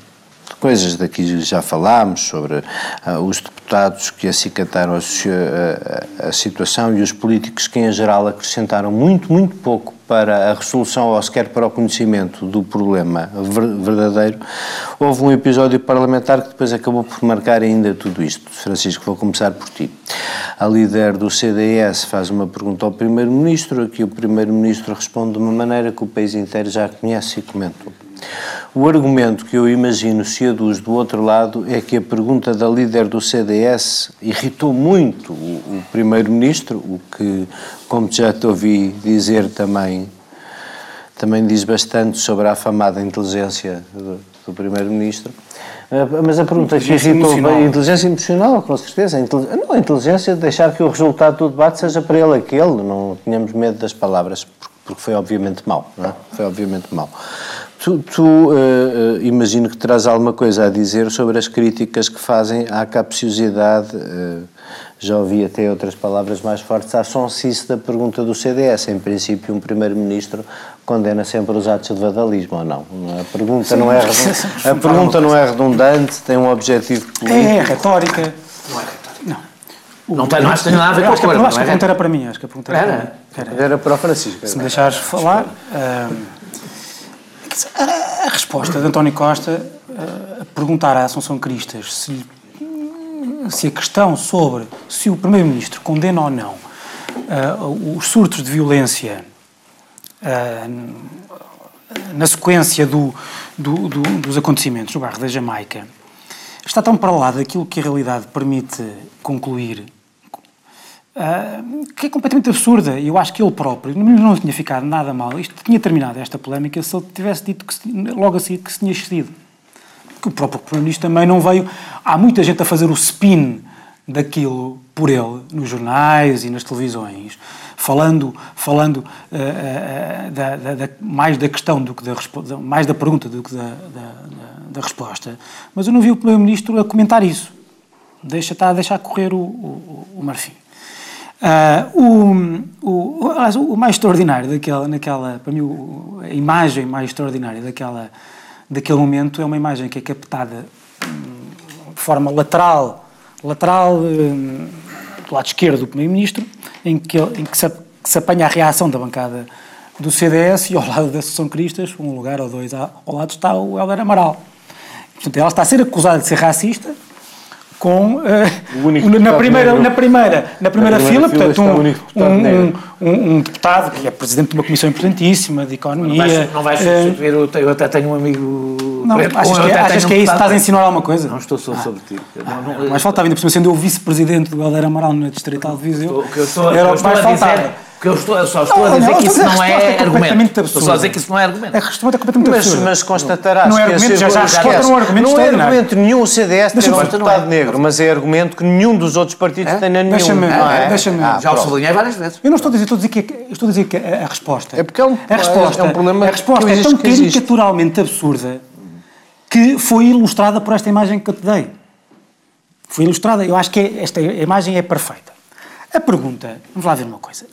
coisas daqui já falámos, sobre uh, os deputados que acicataram a, a, a, situação e os políticos que, em geral, acrescentaram muito, muito pouco para a resolução ou sequer para o conhecimento do problema verdadeiro, houve um episódio parlamentar que depois acabou por marcar ainda tudo isto. Francisco, vou começar por ti. A líder do CDS faz uma pergunta ao Primeiro-Ministro, aqui o Primeiro-Ministro responde de uma maneira que o país inteiro já conhece e comentou. O argumento que eu imagino se aduz do outro lado é que a pergunta da líder do CDS irritou muito o, o Primeiro-Ministro, o que, como já te ouvi dizer também, também diz bastante sobre a afamada inteligência do, do Primeiro-Ministro. Eh, mas a pergunta que irritou a inteligência emocional, com certeza. A não, a inteligência de deixar que o resultado do debate seja para ele aquele. Não tínhamos medo das palavras, porque foi obviamente mau. Não é? Foi obviamente mau. Tu, tu uh, imagino que terás alguma coisa a dizer sobre as críticas que fazem à capciosidade, uh, já ouvi até outras palavras mais fortes, à sonsice da pergunta do CDS. Em princípio, um primeiro-ministro condena sempre os atos de vandalismo, ou não? A pergunta, Sim, não, é a pergunta não é redundante, tem um objetivo político. É, é retórica. Não é retórica. Não. Não tem, não tem nada a ver com a cor. Acho que a pergunta era para mim. Acho que a pergunta era, era, para mim. Era, era para o Francisco. Se me deixares falar... Uh, a, resposta de António Costa a perguntar à Assunção Cristas se, se a questão sobre se o Primeiro-Ministro condena ou não uh, os surtos de violência uh, na sequência do, do, do, dos acontecimentos no bairro da Jamaica está tão para lá daquilo que a realidade permite concluir uh, que é completamente absurda. Eu acho que ele próprio não tinha ficado nada mal. Isto tinha terminado esta polémica se ele tivesse dito que se, logo assim que se tinha excedido. Que o próprio Primeiro-Ministro também não veio. Há muita gente a fazer o spin daquilo por ele nos jornais e nas televisões, falando, falando uh, uh, da, da, da, mais da questão do que da mais da pergunta do que da, da resposta. Mas eu não vi o Primeiro-Ministro a comentar isso. Deixa, está a deixar correr o, o, o Marfim. Uh, o, o, o, mais extraordinário daquela, naquela, para mim, a imagem mais extraordinária daquela, daquele momento é uma imagem que é captada hum, de forma lateral, lateral hum, do lado esquerdo do Primeiro-Ministro, em que, em que se, que se apanha a reação da bancada do CDS e ao lado da Associação Cristas, um lugar ou dois ao lado está o Helder Amaral. Portanto, ela está a ser acusada de ser racista, com uh, na, primeira, na primeira na primeira fila, portanto um, um, um, um, deputado que é presidente de uma comissão importantíssima de economia. Não vais, não vais substituir uh, eu até tenho um amigo não, preto, achas que, é, achas que é isso? Estás a insinuar alguma coisa? não estou só ah. sobre ti. Não, não, mais faltava ainda por cima sendo eu vice-presidente do Helder Amaral na Distrital de Viseu que eu estou, era o que mais faltava que eu estou, eu só estou não, a dizer não, que isso não é, é argumento. Estou só a dizer que isso não é argumento. A resposta é completamente mas, absurda. Mas constatarás não é argumento, já, já, já não é um argumento Não é argumento nenhum o CDS ter um deputado negro, mas é argumento que nenhum dos outros partidos tem nenhum. Deixa-me, deixa-me. Ah, já o sublinhei várias vezes. Eu não estou a dizer, estou a dizer que, estou a dizer que a, resposta... É porque é um, a resposta, é um problema A resposta é tão caricaturalmente absurda que foi ilustrada por esta imagem que eu te dei. Foi ilustrada, eu acho que esta imagem é perfeita. A pergunta, vamos lá ver uma coisa.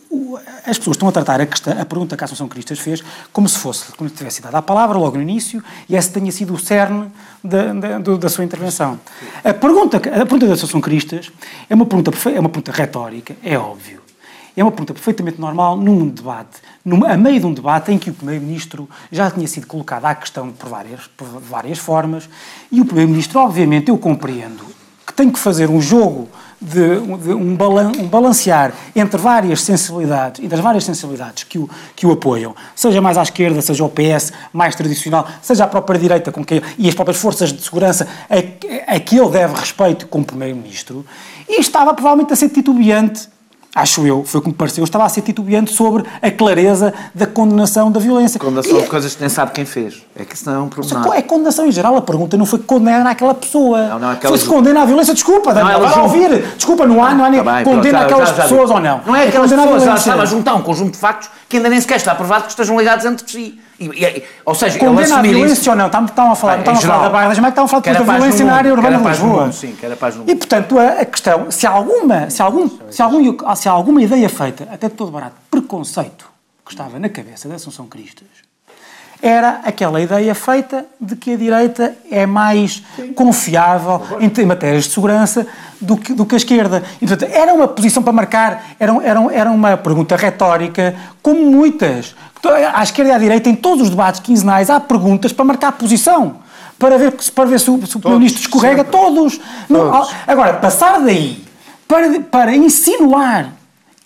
As pessoas estão a tratar a, questão, a pergunta que a Assunção Cristas fez como se fosse, como se tivesse dado a palavra logo no início e esse tenha sido o cerne da, da, da sua intervenção. A pergunta, a pergunta da Assunção Cristas é uma pergunta, é uma pergunta retórica, é óbvio. É uma pergunta perfeitamente normal num debate, num, a meio de um debate em que o Primeiro-Ministro já tinha sido colocado à questão por várias, por várias formas e o Primeiro-Ministro, obviamente, eu compreendo que tem que fazer um jogo de, de um, balan, um, balancear entre várias sensibilidades, entre as várias sensibilidades que o, que o apoiam, seja mais à esquerda, seja o PS mais tradicional, seja a própria direita com que, e as próprias forças de segurança a, a que ele deve respeito como Primeiro-Ministro, e estava provavelmente a ser titubeante acho eu, foi como pareceu, estava a ser titubeante sobre a clareza da condenação da violência. Condenação e, de coisas que nem sabe quem fez. É que isso não é um problema. É condenação em geral. A pergunta não foi condena aquela pessoa. Não, não, aquelas... Foi se condena a violência. Desculpa, Daniel, vai ouvir. Desculpa, não há, não há nem tá condena aquelas já, já pessoas ou não. Não é, é aquelas pessoas, já estava a juntar um conjunto de factos que ainda nem sequer está provado que estejam ligados entre si. E, e, ou seja, Condena a violência isso, ou não? Estavam a falar, estavam a falar da Barra da Jamaica, estavam a falar da violência na área urbana de Lisboa. sim, que era paz no E, portanto, a, a, questão, se alguma, se, algum, se, algum, se alguma ideia feita, até de todo barato, preconceito, que estava na cabeça da Assunção Cristas, era aquela ideia feita de que a direita é mais Sim. confiável em, matérias de segurança do que, do que a esquerda. E, portanto, era uma posição para marcar, era, era, era uma pergunta retórica, como muitas. À esquerda e à direita, em todos os debates quinzenais, há perguntas para marcar posição. Para ver, para ver se o, se o Primeiro-Ministro escorrega, sempre. todos. todos. Não, agora, passar daí para, para insinuar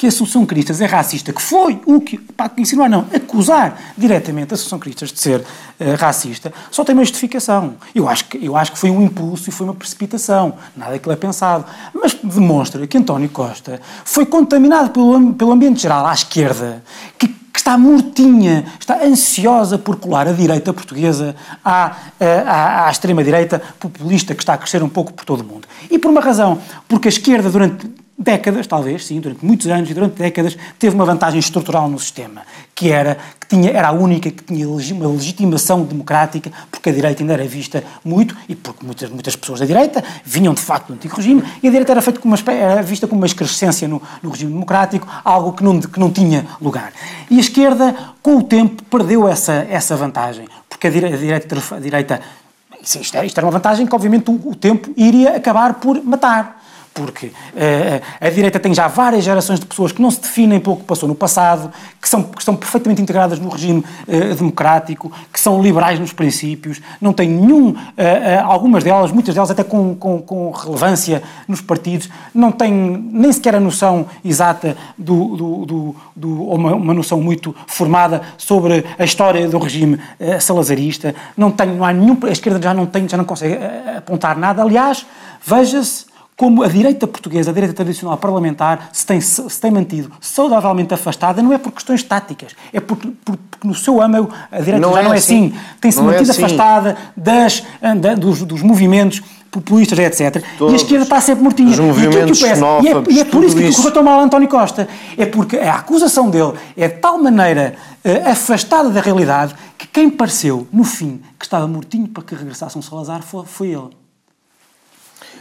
que a Associação Cristas é racista, que foi o que, para insinuar não, acusar diretamente a Associação Cristas de ser uh, racista, só tem uma justificação. Eu acho, que, eu acho que foi um impulso e foi uma precipitação, nada que é pensado. Mas demonstra que António Costa foi contaminado pelo, pelo ambiente geral à esquerda, que que está mortinha, está ansiosa por colar a direita portuguesa à, à, à extrema-direita populista que está a crescer um pouco por todo o mundo. E por uma razão, porque a esquerda durante décadas, talvez, sim, durante muitos anos e durante décadas, teve uma vantagem estrutural no sistema, que era que tinha, era a única que tinha uma legitimação democrática, porque a direita ainda era vista muito, e porque muitas, muitas pessoas da direita vinham de facto do antigo regime, e a direita era, feita como uma, era vista como uma excrescência no, no regime democrático, algo que não, que não tinha lugar. E a esquerda, com o tempo, perdeu essa, essa vantagem, porque a direita, a direita isto, era, uma vantagem que, obviamente, o tempo iria acabar por matar porque uh, a direita tem já várias gerações de pessoas que não se definem pelo que passou no passado, que, são, que estão perfeitamente integradas no regime uh, democrático, que são liberais nos princípios, não tem nenhum, uh, algumas delas, muitas delas até com, com, com, relevância nos partidos, não têm nem sequer a noção exata do, do, do, do ou uma, uma, noção muito formada sobre a história do regime salazarista, não tem, não há nenhum, a esquerda já não tem, já não consegue apontar nada, aliás, veja-se como a direita portuguesa, a direita tradicional parlamentar, se tem, se tem mantido saudavelmente afastada, não é por questões táticas, é porque, porque no seu âmago a direita não já é não é assim. assim. Tem-se é mantido é assim. afastada das, da, dos, dos movimentos populistas, etc. Todos. E a esquerda está sempre mortinha. Os movimentos e, e, é, e é por isso que correu tão mal António Costa. É porque a acusação dele é de tal maneira uh, afastada da realidade que quem pareceu, no fim, que estava mortinho para que regressasse um Salazar foi, foi ele.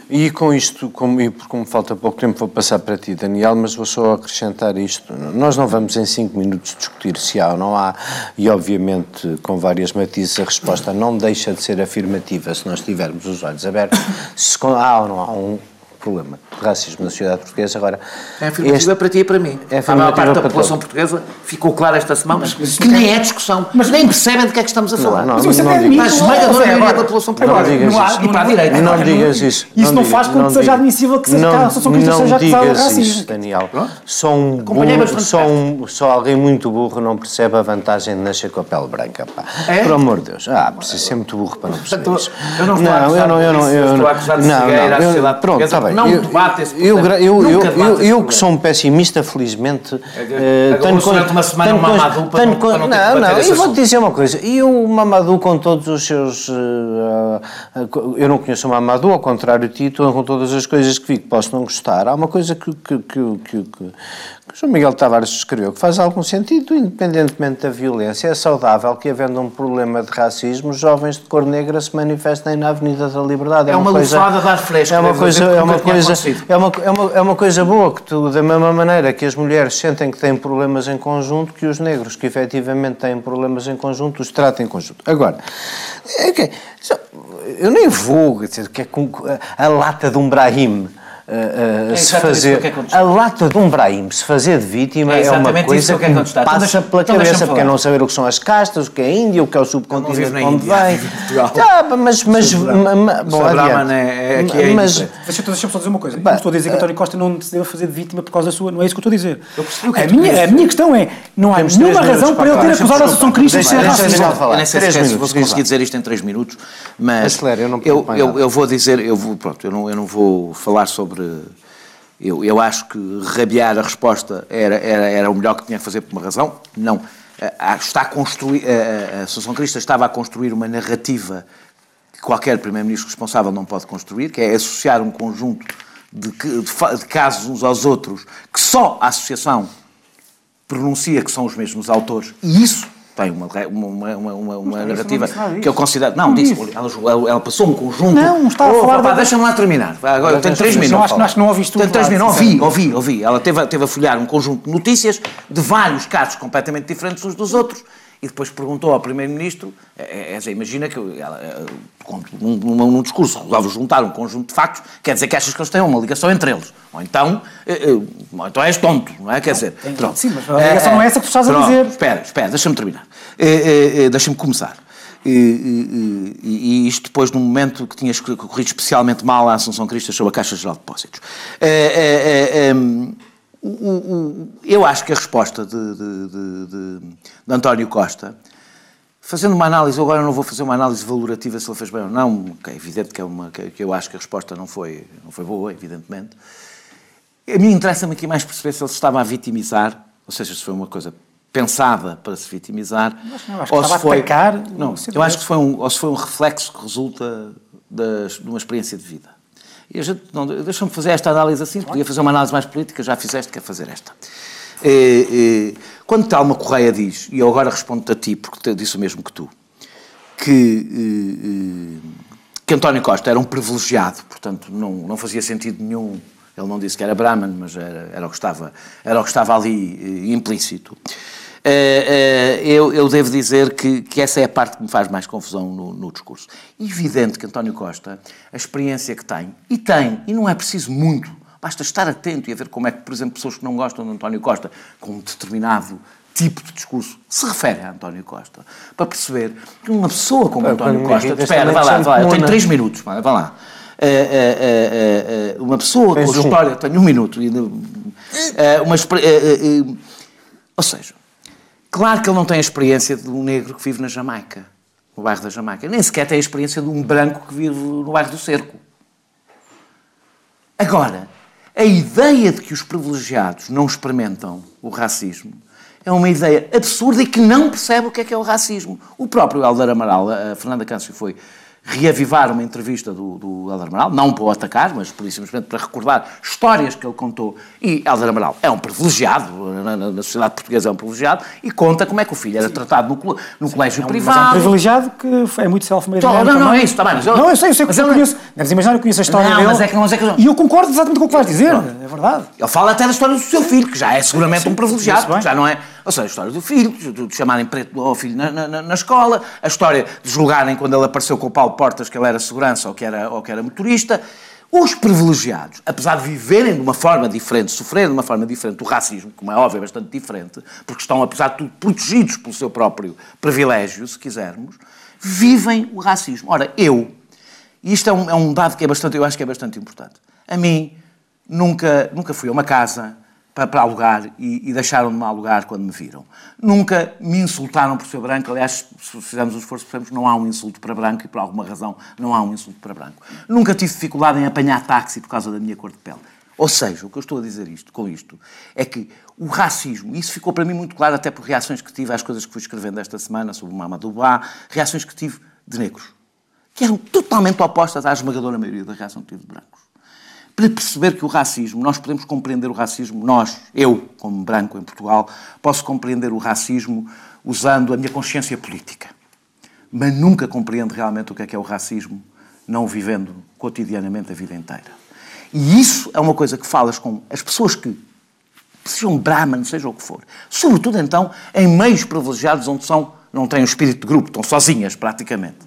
E com isto, como, e como falta pouco tempo, vou passar para ti, Daniel, mas vou só acrescentar isto. Nós não vamos em cinco minutos discutir se há ou não há, e obviamente, com várias matizes, a resposta não deixa de ser afirmativa se nós tivermos os olhos abertos. Se há ou não há um problema de racismo na sociedade portuguesa. Agora, é afirmativa este... para ti e para mim. É a maior parte da população todo. portuguesa ficou claro esta semana, mas, mas que nem é discussão, mas nem percebem de que é que estamos a falar. Não, não, mas não, não, não, a esmagadora maioria da população portuguesa. Não digas isso. E para a direita. Não digas isso. Isso não faz com que seja admissível que seja a Associação Cristã seja acusada de racismo. Daniel. Só um, burro, só, um, só alguém muito burro não percebe a vantagem de nascer com a pele branca. Pá. É? Por amor de Deus. Ah, precisa ser muito burro para não perceber isso. Eu não estou a não, eu não, eu não, estou a de cegueira à sociedade Pronto, está bem. Não debate eu, eu, eu, eu, eu, que sou um pessimista, felizmente. É, uh, tenho durante uma semana tenho, Mamadou para, tenho, não, não, não, eu vou-te dizer uma coisa. E o Mamadou, com todos os seus. Uh, uh, eu não conheço o Mamadou, ao contrário de ti, com todas as coisas que vi que posso não gostar. Há uma coisa que, que, que, que, João Miguel Tavares escreveu, que faz algum sentido, independentemente da violência. É saudável que, havendo um problema de racismo, jovens de cor negra se manifestem na Avenida da Liberdade. É, é uma, uma coisa, lufada de ar fresco. É uma coisa, é uma coisa, é uma, é uma, é uma coisa boa que tu, da mesma maneira que as mulheres sentem que têm problemas em conjunto, que os negros que efetivamente têm problemas em conjunto, os tratem em conjunto. Agora, okay, eu nem vou dizer que é a lata de um Brahim uh, se fazer a lata de um Brahim se fazer de vítima é, é uma coisa que, que então passa então, pela então cabeça porque é não saber o que são as castas, o que é a Índia, o que é o subcontinente onde vem. Tá, mas mas bom, adiante. É, é, é mas deixa-me só dizer uma coisa. Não estou a dizer que António Costa não se deve fazer de vítima por causa da sua, não é isso que eu estou a dizer. A minha, a minha questão é, não há nenhuma razão para ele ter acusado a Associação Cristã de ser racista. Eu nem sei se vou conseguir dizer isto em 3 minutos, mas eu vou dizer, eu vou, pronto, eu não vou falar sobre sobre. Eu, eu acho que rabiar a resposta era, era, era o melhor que tinha que fazer por uma razão. Não. Está a construir, a, a Associação Crista estava a construir uma narrativa que qualquer Primeiro-Ministro responsável não pode construir, que é associar um conjunto de, de, de casos uns aos outros que só a Associação pronuncia que são os mesmos autores. E isso tem uma, uma, uma, uma, uma narrativa que eu considero. Não, não disse, ela, ela, passou um conjunto. Não, está a oh, falar. Deixa-me lá terminar. Agora eu tenho três minutos. Acho, acho que não ouviste tudo. Tenho três minutos. Ouvi, ouvi, ouvi. Ela teve, teve a folhear um conjunto de notícias de vários casos completamente diferentes uns dos outros e depois perguntou ao Primeiro-Ministro, é, é, é imagina que ela, num, num, discurso resolve juntar um conjunto de factos, quer dizer que achas que eles têm uma ligação entre eles. Ou então, ou então és tonto, não é? Quer dizer, pronto. Sim, mas a ligação não é essa que tu estás a dizer. Espera, espera, deixa-me terminar. É, é, deixa-me começar. E, e, e, isto depois, num momento que tinhas corrido especialmente mal à Assunção Cristas sobre a Caixa Geral de Depósitos. É, é, o, o, eu acho que a resposta de, de, de, de, António Costa, fazendo uma análise, agora não vou fazer uma análise valorativa se ele fez bem ou não, é evidente que, é uma, que, eu acho que a resposta não foi, não foi boa, evidentemente. A mim interessa-me aqui mais perceber se ele se estava a vitimizar, ou seja, se foi uma coisa pensada para se vitimizar, não, ou se foi atacar, não, eu acho que foi um, ou se foi um reflexo que resulta das, de uma experiência de vida. Deixa-me fazer esta análise assim, podia fazer uma análise mais política, já fizeste, quer fazer esta. É, é, quando Telma Correia diz, e eu agora respondo-te a ti, porque disse o mesmo que tu, que, que António Costa era um privilegiado, portanto não, não fazia sentido nenhum, ele não disse que era Brahman, mas era, era, o, que estava, era o que estava ali implícito. Eh, eh, eu, eu, devo dizer que, que, essa é a parte que me faz mais confusão no, no, discurso. Evidente que António Costa, a experiência que tem, e tem, e não é preciso muito Basta estar atento e a ver como é que, por exemplo, pessoas que não gostam de António Costa, com um determinado tipo de discurso, se refere a António Costa, para perceber que uma pessoa como é, António Costa... Espera, vai lá, vai lá, eu tenho três minutos, vai lá. Uh, uh, uh, uma pessoa com história... Tenho um minuto. uma, ou seja, claro que ele não tem a experiência de um negro que vive na Jamaica, no bairro da Jamaica. Nem sequer tem a experiência de um branco que vive no bairro do Cerco. Agora, a ideia de que os privilegiados não experimentam o racismo é uma ideia absurda e que não percebe o que é que é o racismo. O próprio Helder Amaral, a Fernanda Câncio foi reavivar uma entrevista do, do Helder Amaral, não para o atacar, mas por simplesmente para recordar histórias que ele contou. E Helder Amaral é um privilegiado, na, na, sociedade portuguesa é um privilegiado, e conta como é que o filho era Sim. tratado no, no colégio é um, privado. Mas é um privilegiado que é muito self-made. Não, não, não é isso, está bem. Mas eu, não, eu sei, eu sei que eu conheço. Deves imaginar, eu conheço a história não, dele. Mas é que, mas é que... E eu concordo exatamente com o que vais dizer, não. é verdade. Ele fala até da história do seu filho, que já é seguramente Sim, um privilegiado, já não é... Ou seja, a história do filho, de chamarem preto ao filho na, na, na, escola, a história de julgarem quando ele apareceu com o Paulo Portas que ele era segurança ou que era, ou que era motorista. Os privilegiados, apesar de viverem de uma forma diferente, sofrerem de uma forma diferente do racismo, como é óbvio, é bastante diferente, porque estão, apesar de tudo, protegidos pelo seu próprio privilégio, se quisermos, vivem o racismo. Ora, eu, e isto é um, é um dado que é bastante, eu acho que é bastante importante, a mim, nunca, nunca fui a uma casa para, para alugar e, e deixaram-me alugar quando me viram. Nunca me insultaram por ser branco, aliás, se fizermos o esforço, percebemos não há um insulto para branco e por alguma razão não há um insulto para branco. Nunca tive dificuldade em apanhar táxi por causa da minha cor de pele. Ou seja, o que eu estou a dizer isto, com isto é que o racismo, isso ficou para mim muito claro até por reações que tive às coisas que fui escrevendo esta semana sobre o Mamadou Ba, reações que tive de negros, que eram totalmente opostas à esmagadora maioria da reação que tive de brancos para perceber que o racismo, nós podemos compreender o racismo, nós, eu, como branco em Portugal, posso compreender o racismo usando a minha consciência política. Mas nunca compreendo realmente o que é que é o racismo, não vivendo cotidianamente a vida inteira. E isso é uma coisa que falas com as pessoas que sejam Brahman, seja o que for. Sobretudo, então, em meios privilegiados onde são, não têm o espírito de grupo, estão sozinhas, praticamente.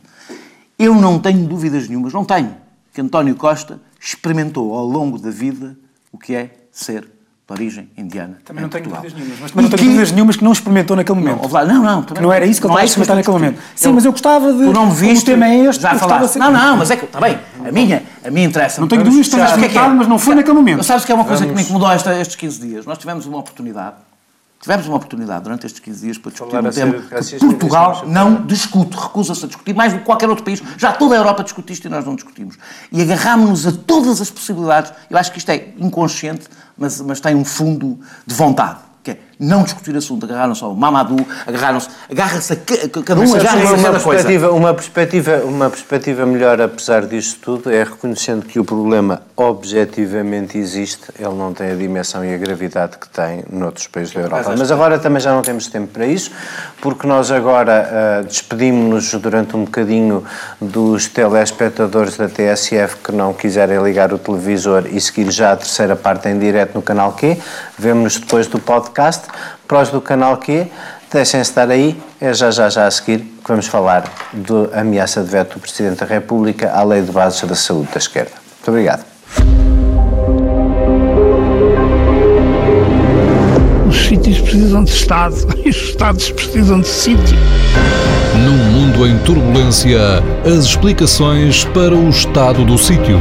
Eu não tenho dúvidas nenhumas, não tenho, que António Costa experimentou ao longo da vida o que é ser de origem indiana. Também não tenho dúvidas nenhumas, mas também não tenho dúvidas nenhumas que não experimentou naquele momento. Não, não, não. Não era isso que ele estava a experimentar naquele momento. Sim, eu, mas eu gostava de. Tu não me viste, o tema é este. Já falaste. Não, não, mas é que. Está bem. A minha, a minha interessa. Não tenho dúvidas, estou a explicar, mas não foi naquele momento. Sabes que é uma coisa que me incomodou estes 15 dias? Nós tivemos uma oportunidade Tivemos uma oportunidade durante estes 15 dias para discutir um tema que Portugal não discute, recusa-se a discutir, mais do que qualquer outro país. Já toda a Europa discute isto e nós não discutimos. E agarrámos-nos a todas as possibilidades. Eu acho que isto é inconsciente, mas, mas tem um fundo de vontade não discutir assunto, agarraram-se ao Mamadou, agarraram-se, agarra-se a cada um agarra-se uma perspectiva, uma perspectiva, uma perspectiva melhor, apesar disto tudo, é reconhecendo que o problema objetivamente existe, ele não tem a dimensão e a gravidade que tem noutros países da Europa. Mas agora também já não temos tempo para isso, porque nós agora uh, despedimos-nos durante um bocadinho dos telespectadores da TSF que não quiserem ligar o televisor e seguir já a terceira parte em direto no canal Q. Vemo-nos depois do podcast. Para os do canal Q, deixem estar aí, é já já já a seguir que vamos falar da ameaça de veto do Presidente da República à Lei de Bases da Saúde da Esquerda. Muito obrigado. Os sítios precisam de Estado e os Estados precisam de sítio. Num mundo em turbulência, as explicações para o estado do sítio.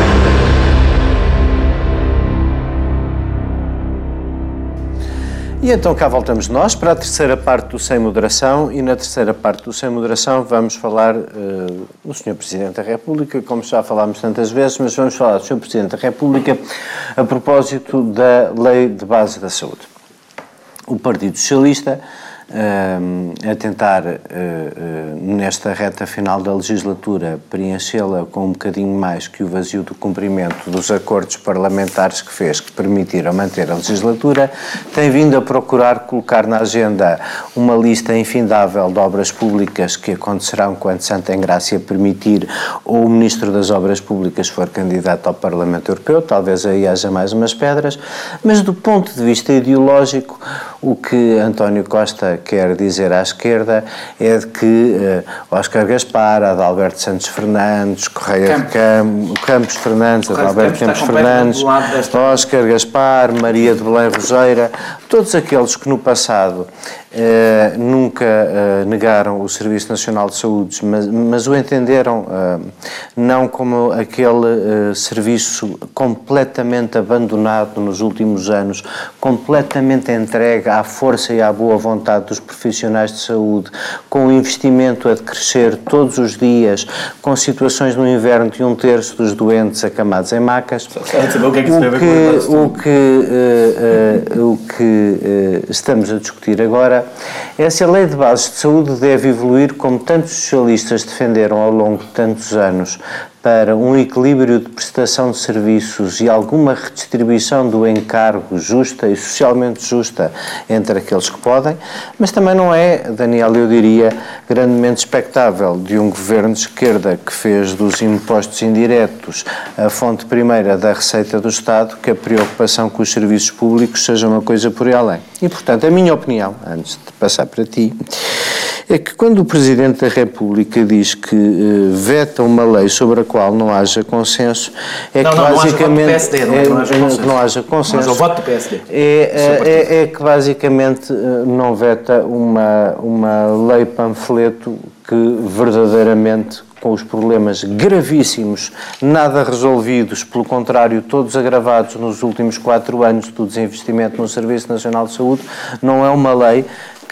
E então cá voltamos nós para a terceira parte do Sem Moderação e na terceira parte do Sem Moderação vamos falar uh, do Sr. Presidente da República, como já falámos tantas vezes, mas vamos falar do Sr. Presidente da República a propósito da Lei de Base da Saúde. O Partido Socialista a tentar, nesta reta final da legislatura, preenchê-la com um bocadinho mais que o vazio do cumprimento dos acordos parlamentares que fez, que permitiram manter a legislatura, tem vindo a procurar colocar na agenda uma lista infindável de obras públicas que acontecerão quando Santa Engrácia permitir ou o Ministro das Obras Públicas for candidato ao Parlamento Europeu, talvez aí haja mais umas pedras, mas do ponto de vista ideológico, o que António Costa quer dizer à esquerda é de que uh, Oscar Gaspar, Adalberto Santos Fernandes, Correia Campos. de Cam Campos Fernandes, Correia Adalberto Campos Fernandes, Oscar Gaspar, Maria de Belém Rogeira, todos aqueles que no passado Uh, nunca uh, negaram o Serviço Nacional de Saúde, mas, mas o entenderam uh, não como aquele serviço completamente abandonado nos últimos anos, completamente entregue à força e à boa vontade dos profissionais de saúde, com o investimento a decrescer todos os dias, com situações no inverno de um terço dos doentes acamados em macas. O que, o que, o que estamos a discutir agora essa lei de bases de saúde deve evoluir como tantos socialistas defenderam ao longo de tantos anos, para um equilíbrio de prestação de serviços e alguma redistribuição do encargo justa e socialmente justa entre aqueles que podem, mas também não é, Daniel, eu diria, grandemente expectável de um governo de esquerda que fez dos impostos indiretos a fonte primeira da receita do Estado que a preocupação com os serviços públicos seja uma coisa por aí além. E, portanto, a minha opinião, antes de passar para ti, é que quando o Presidente da República diz que uh, veta uma lei sobre a qual não haja consenso, é não, que não, basicamente. Não, PSD, não, é, não, haja consenso. não haja consenso. Mas o voto do PSD. É, é, é, que basicamente eh, não veta uma, uma lei panfleto que verdadeiramente com os problemas gravíssimos, nada resolvidos, pelo contrário, todos agravados nos últimos quatro anos do desinvestimento no Serviço Nacional de Saúde, não é uma lei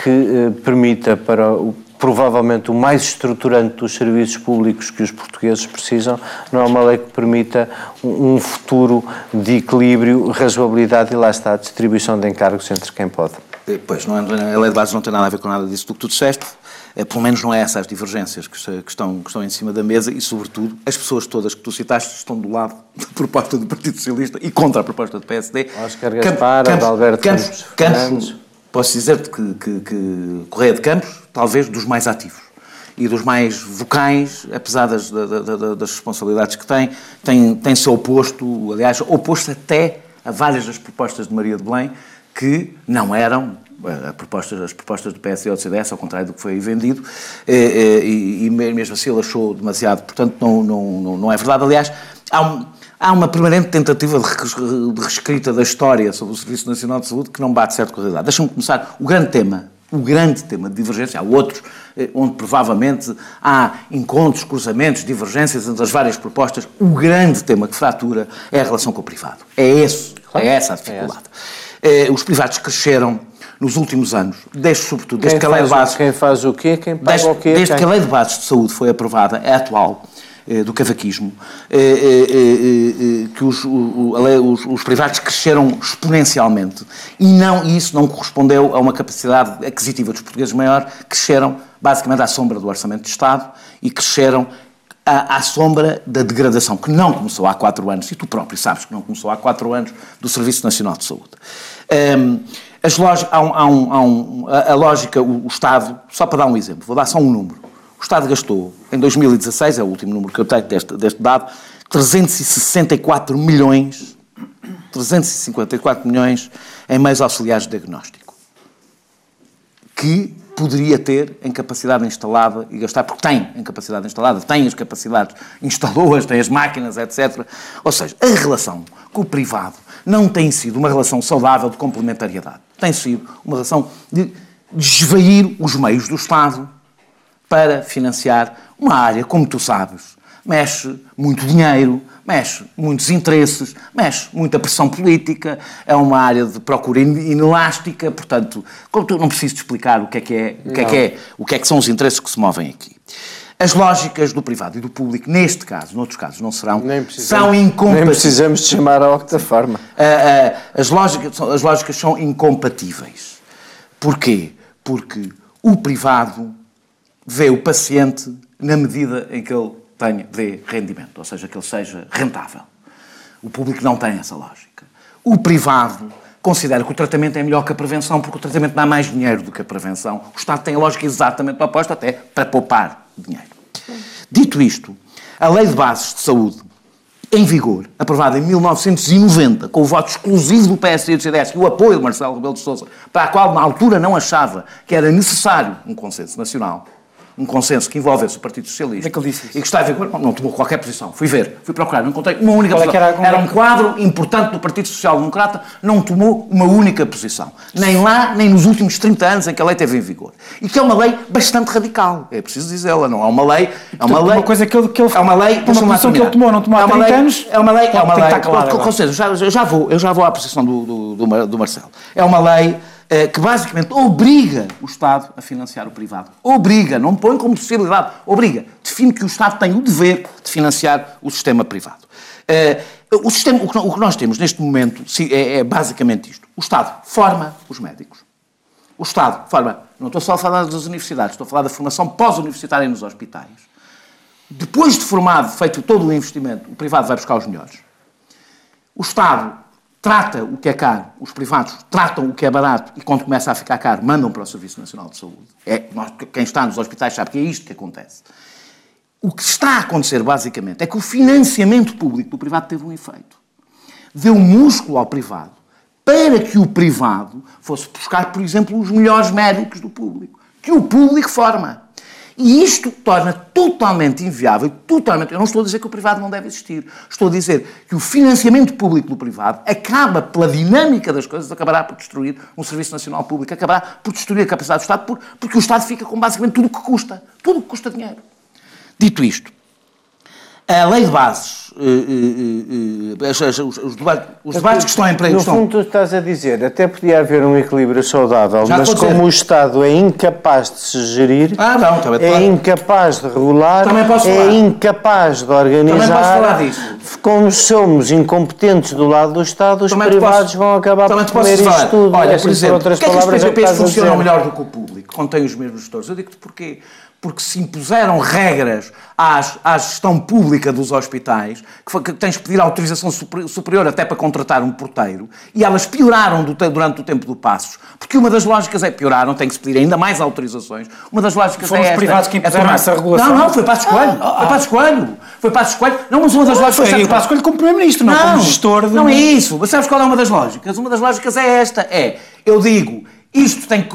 que eh, permita para o provavelmente o mais estruturante dos serviços públicos que os portugueses precisam, não é uma lei que permita um futuro de equilíbrio, razoabilidade e lá está a distribuição de encargos entre quem pode. Eh, pois, não, é, a lei de bases não tem nada a ver com nada disso do que tu disseste, é, pelo menos não é essas divergências que, que, estão, que estão em cima da mesa e, sobretudo, as pessoas todas que tu citaste estão do lado da proposta do Partido Socialista e contra a proposta do PSD. Oscar Gaspar, Campos, Alberto Campos, Campos, Posso dizer-te que, que, que Correia de Campos, talvez dos mais ativos e dos mais vocais, apesar das, das, das responsabilidades que tem, tem, tem-se oposto, aliás, oposto até a várias das propostas de Maria de Belém, que não eram eh, propostas, as propostas do PSD ou do CDS, ao contrário do que foi vendido, eh, eh, e, e mesmo assim ele achou demasiado, portanto não, não, não é verdade. Aliás, há um há uma permanente tentativa de reescrita da história sobre o Serviço Nacional de Saúde que não bate certo com a realidade. Deixa-me começar. O grande tema, o grande tema de divergência, há outros, eh, onde provavelmente há encontros, cruzamentos, divergências entre as várias propostas. O grande tema que fratura é a relação com o privado. É, esse, é essa a dificuldade. É essa. Os privados cresceram nos últimos anos, desde sobretudo, desde quem que a lei de bases... Quem faz o quê? Quem paga desde, o quê? Desde quem... que a lei de bases de saúde foi aprovada, é atual, eh, do cavaquismo, eh, eh, que os, os, os, privados cresceram exponencialmente e, não, e isso não correspondeu a uma capacidade aquisitiva dos portugueses maior, cresceram basicamente à sombra do orçamento de Estado e cresceram à, à, sombra da degradação, que não começou há quatro anos, e tu próprio sabes que não começou há quatro anos, do Serviço Nacional de Saúde. Um, as há um, há um, há a, a lógica, o, o Estado, só para dar um exemplo, vou dar só um número. O Estado gastou, em 2016, é o último número que eu tenho deste, deste dado, 364 milhões, 354 milhões em meios auxiliares de diagnóstico. Que poderia ter em capacidade instalada e gastar, porque tem em capacidade instalada, tem as capacidades, instalou-as, tem as máquinas, etc. Ou seja, a relação com o privado não tem sido uma relação saudável de complementariedade. Tem sido uma relação de desvair os meios do Estado para financiar uma área, como tu sabes, mexe muito dinheiro, mexe muitos interesses, mexe muita pressão política, é uma área de procura inelástica, portanto, como tu não preciso te explicar o que é que é, o que é que é, o que é que são os interesses que se movem aqui. As lógicas do privado e do público, neste caso, noutros casos não serão, são incompatíveis. Nem precisamos de chamar a octaforma. As lógicas, as lógicas são incompatíveis. Porquê? Porque o privado vê o paciente na medida em que ele tenha, dê rendimento, ou seja, que ele seja rentável. O público não tem essa lógica. O privado considera que o tratamento é melhor que a prevenção, porque o tratamento dá mais dinheiro do que a prevenção. O Estado tem a lógica exatamente oposta, até para poupar dinheiro. Dito isto, a Lei de Bases de Saúde, em vigor, aprovada em 1990, com o voto exclusivo do PSD e do CDS e o apoio de Marcelo Rebelo de Sousa, para a qual na altura não achava que era necessário um consenso nacional, um consenso que envolvesse o Partido Socialista. É que ele disse isso? E que está a ver, não, não tomou qualquer posição. Fui ver, fui procurar, não encontrei uma única posição. Era, era, um quadro importante do Partido Social Democrata, não tomou uma única posição. Nem lá, nem nos últimos 30 anos em que a lei esteve em vigor. E que é uma lei bastante radical, é preciso dizê-la, não é uma lei... É uma lei... Uma coisa que ele... Que ele é uma lei... Uma posição que ele tomou, não tomou há 30 anos... É uma lei... É uma lei... Com certeza, eu já vou à posição do, do, do Marcelo. É uma lei que basicamente obriga o Estado a financiar o privado. Obriga, não põe como possibilidade, obriga. Define que o Estado tem o dever de financiar o sistema privado. Eh, o, sistema, o que nós temos neste momento é, é basicamente isto. O Estado forma os médicos. O Estado forma, não estou só a falar das universidades, estou a falar da formação pós-universitária nos hospitais. Depois de formado, feito todo o investimento, o privado vai buscar os melhores. O Estado trata o que é caro, os privados tratam o que é barato e quando começa a ficar caro mandam para o Serviço Nacional de Saúde. É, nós, quem está nos hospitais sabe que é isto que acontece. O que está a acontecer, basicamente, é que o financiamento público do privado teve um efeito. Deu músculo ao privado para que o privado fosse buscar, por exemplo, os melhores médicos do público, que o público forma. E isto torna totalmente inviável, totalmente. Eu não estou a dizer que o privado não deve existir. Estou a dizer que o financiamento público do privado acaba, pela dinâmica das coisas, acabará por destruir um Serviço Nacional Público, acabará por destruir a capacidade do Estado, porque o Estado fica com basicamente tudo o que custa. Tudo o que custa dinheiro. Dito isto, a lei de bases, os, os, debates, os debates que estão em pleno... No fundo, tu estás a dizer, até podia haver um equilíbrio saudável, Já mas como o Estado é incapaz de se gerir, ah, não, é incapaz de regular, é incapaz de organizar, como somos incompetentes do lado do Estado, os também privados posso, vão acabar por comer isto tudo. Olha, por exemplo, por outras que é que os PPPs funcionam melhor do que o público, têm os mesmos gestores? Eu digo-te porquê porque se impuseram regras às, à gestão pública dos hospitais, que, que tens de pedir autorização superior até para contratar um porteiro, e elas pioraram do, durante o tempo do Passos, porque uma das lógicas é pioraram, tem que se pedir ainda mais autorizações. Uma das lógicas Foram é os privados que impuseram é essa regulação? Não, não, foi Passos Coelho. Ah, foi Passos Coelho. Foi Passos Coelho. Não, mas uma das lógicas... Foi Passos Coelho como Primeiro-Ministro, não, não como gestor... De... Não é isso. Mas sabes qual é uma das lógicas? Uma das lógicas é esta. É, eu digo isto tem que.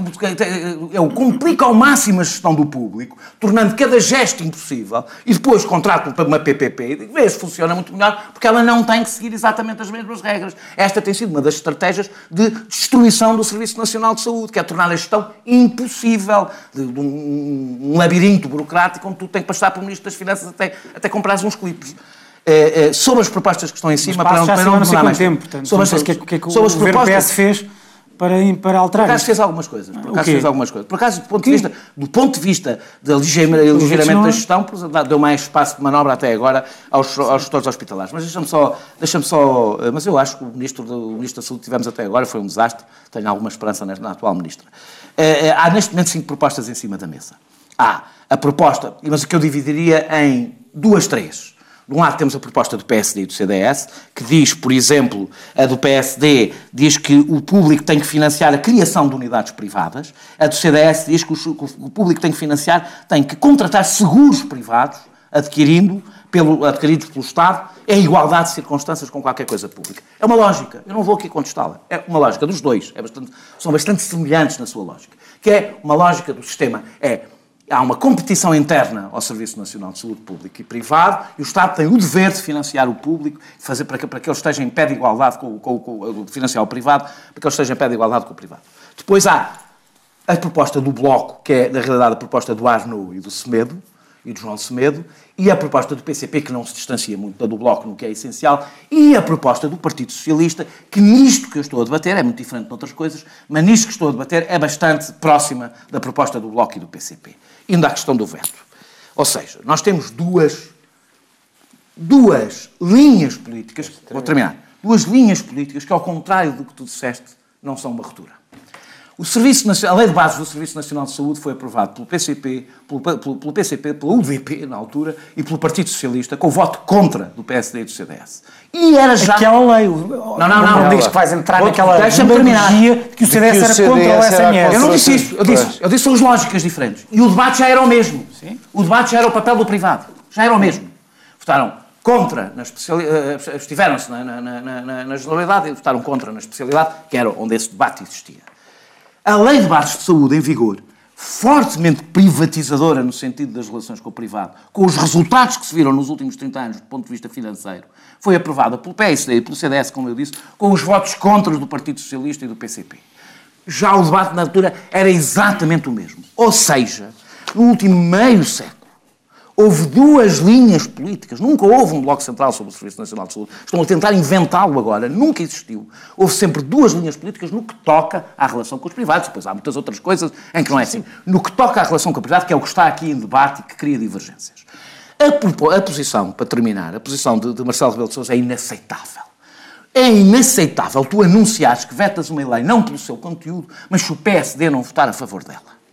Eu complica ao máximo a gestão do público, tornando cada gesto impossível, e depois contrato para uma PPP e vê se funciona muito melhor, porque ela não tem que seguir exatamente as mesmas regras. Esta tem sido uma das estratégias de destruição do Serviço Nacional de Saúde, que é tornar a gestão impossível, de, de um, um, labirinto burocrático onde tu tens que passar pelo Ministro das Finanças até, até comprares uns clipes. É, é, sobre as propostas que estão em cima, para não, para não, não mais tempo. Portanto, sobre, as, que, é que, que sobre o governo PS fez para, para alterar. Por acaso fez algumas coisas. Por acaso fez algumas coisas. Por acaso, do ponto de vista, do ponto de vista do ligeiramente da gestão, deu mais espaço de manobra até agora aos, aos gestores hospitalares. Mas deixa-me só, deixa só. Mas eu acho que o ministro, o ministro da Saúde que tivemos até agora foi um desastre. Tenho alguma esperança na, na atual ministra. Eh, eh, há neste momento cinco propostas em cima da mesa. Há a proposta, mas que eu dividiria em duas, três de um lado temos a proposta do PSD e do CDS, que diz, por exemplo, a do PSD diz que o público tem que financiar a criação de unidades privadas, a do CDS diz que o público tem que financiar, tem que contratar seguros privados, adquirindo pelo, adquiridos pelo Estado, em igualdade de circunstâncias com qualquer coisa pública. É uma lógica, eu não vou aqui contestá-la, é uma lógica dos dois, é bastante, são bastante semelhantes na sua lógica, que é uma lógica do sistema, é há uma competição interna ao Serviço Nacional de Saúde Público e Privado e o Estado tem o dever de financiar o público, fazer para que, para que ele esteja em pé de igualdade com, com, com, financiar o privado, para que ele esteja em pé de igualdade com o privado. Depois há a proposta do Bloco, que é, na realidade, a proposta do Arno e do Semedo, e do João Semedo, e a proposta do PCP, que não se distancia muito da do Bloco no que é essencial, e a proposta do Partido Socialista, que nisto que eu estou a debater, é muito diferente de outras coisas, mas nisto que estou a debater é bastante próxima da proposta do Bloco e do PCP. Indo à questão do veto. Ou seja, nós temos duas, duas linhas políticas, vou terminar, duas linhas políticas que, ao contrário do que tu disseste, não são uma ruptura. O Serviço Nacional, a Lei de Bases do Serviço Nacional de Saúde foi aprovada pelo PCP, pelo, pelo, pelo PCP, pela UDP, na altura, e pelo Partido Socialista, com o voto contra do PSD e do CDS. E era já... Aquela lei... Não, não, não. Não diz que vais entrar Vou, naquela ideologia que o CDS, que o CDS era contra o SNS. Eu não disse isso. Eu disse, eu disse são as lógicas diferentes. E o debate já era o mesmo. Sim. O debate já era o papel do privado. Já era o mesmo. Votaram contra na especialidade, eh, abstiveram-se na, na, na, na, generalidade e votaram contra na especialidade, que era onde esse debate existia. A lei de bases de saúde em vigor, fortemente privatizadora no sentido das relações com o privado, com os resultados que se viram nos últimos 30 anos do ponto de vista financeiro, foi aprovada pelo PSD e pelo CDS, como eu disse, com os votos contra do Partido Socialista e do PCP. Já o debate na altura era exatamente o mesmo. Ou seja, no último meio século, Houve duas linhas políticas. Nunca houve um Bloco Central sobre o Serviço Nacional de Saúde. Estão a tentar inventá-lo agora. Nunca existiu. Houve sempre duas linhas políticas no que toca à relação com os privados. Depois há muitas outras coisas em que não é assim. No que toca à relação com o privado, que é o que está aqui em debate e que cria divergências. A, a posição, para terminar, a posição de, de Marcelo Rebelo de Sousa é inaceitável. É inaceitável tu anunciares que vetas uma lei não pelo seu conteúdo, mas se o PSD não votar a favor dela.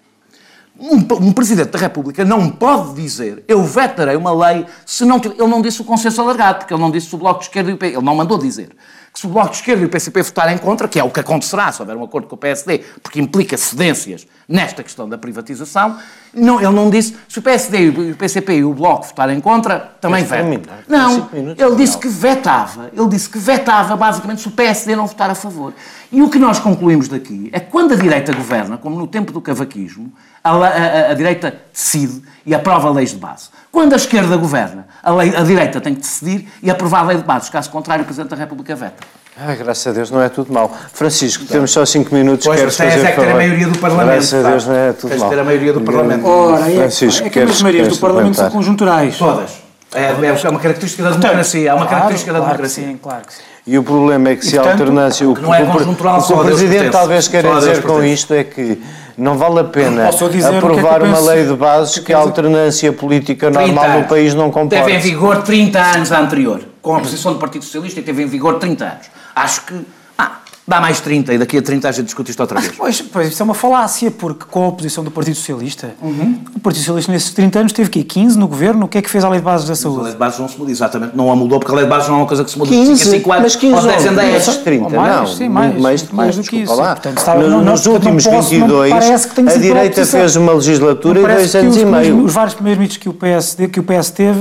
Um, um, Presidente da República não pode dizer eu vetarei uma lei se não... Ele não disse o consenso alargado, porque ele não disse o Bloco de Esquerda e o PCP. Ele não mandou dizer que se o Bloco de Esquerda e o PCP votarem contra, que é o que acontecerá se houver um acordo com o PSD, porque implica cedências nesta questão da privatização, não, ele não disse se o PSD, o PCP e o Bloco votarem contra, também veta. Não, ele disse que vetava. Ele disse que vetava, basicamente, se o PSD não votar a favor. E o que nós concluímos daqui é que quando a direita governa, como no tempo do cavaquismo, a, a, a, direita decide e aprova leis de base. Quando a esquerda governa, a, lei, a direita tem que decidir e aprovar a lei de base. Caso contrário, o Presidente da República veta. Ah, graças a Deus, não é tudo mal. Francisco, então, temos só 5 minutos. Pois, queres fazer é que ter a maioria do Parlamento. Graças a Deus, não é tudo Tens mal. ter a maioria do Parlamento. Ora, é, Francisco, é que as maiorias do Parlamento são conjunturais. Todas. É, é uma característica da democracia. É uma característica claro, da democracia. Sim, claro que sim. E o problema é que se a alternância. O, não é conjuntural, o que o Presidente talvez queira dizer com isto é que não vale a pena aprovar é uma lei de bases que a alternância política normal no país não comporta. Teve em vigor 30 anos a anterior, com a posição do Partido Socialista, e teve em vigor 30 anos. Acho que Dá mais 30 e daqui a 30 a gente discute isto outra vez. Pois, pois isso é uma falácia, porque com a oposição do Partido Socialista, uhum. o Partido Socialista nesses 30 anos teve quê? 15 no governo? O que é que fez a Lei de Bases da Saúde? Mas a Lei de Bases não se muda, exatamente. Não a mudou, porque a Lei de Bases não é uma coisa que se muda 15, de 5 a 5 anos. Mas 15 ou 10 em 10. 30, mais, não. Sim, mais, mais, mais do que isso. Lá. Portanto, estava, não, nos últimos posso, 22, a direita fez uma legislatura e dois anos e meio. Os vários primeiros mitos que o PSD, que o PS teve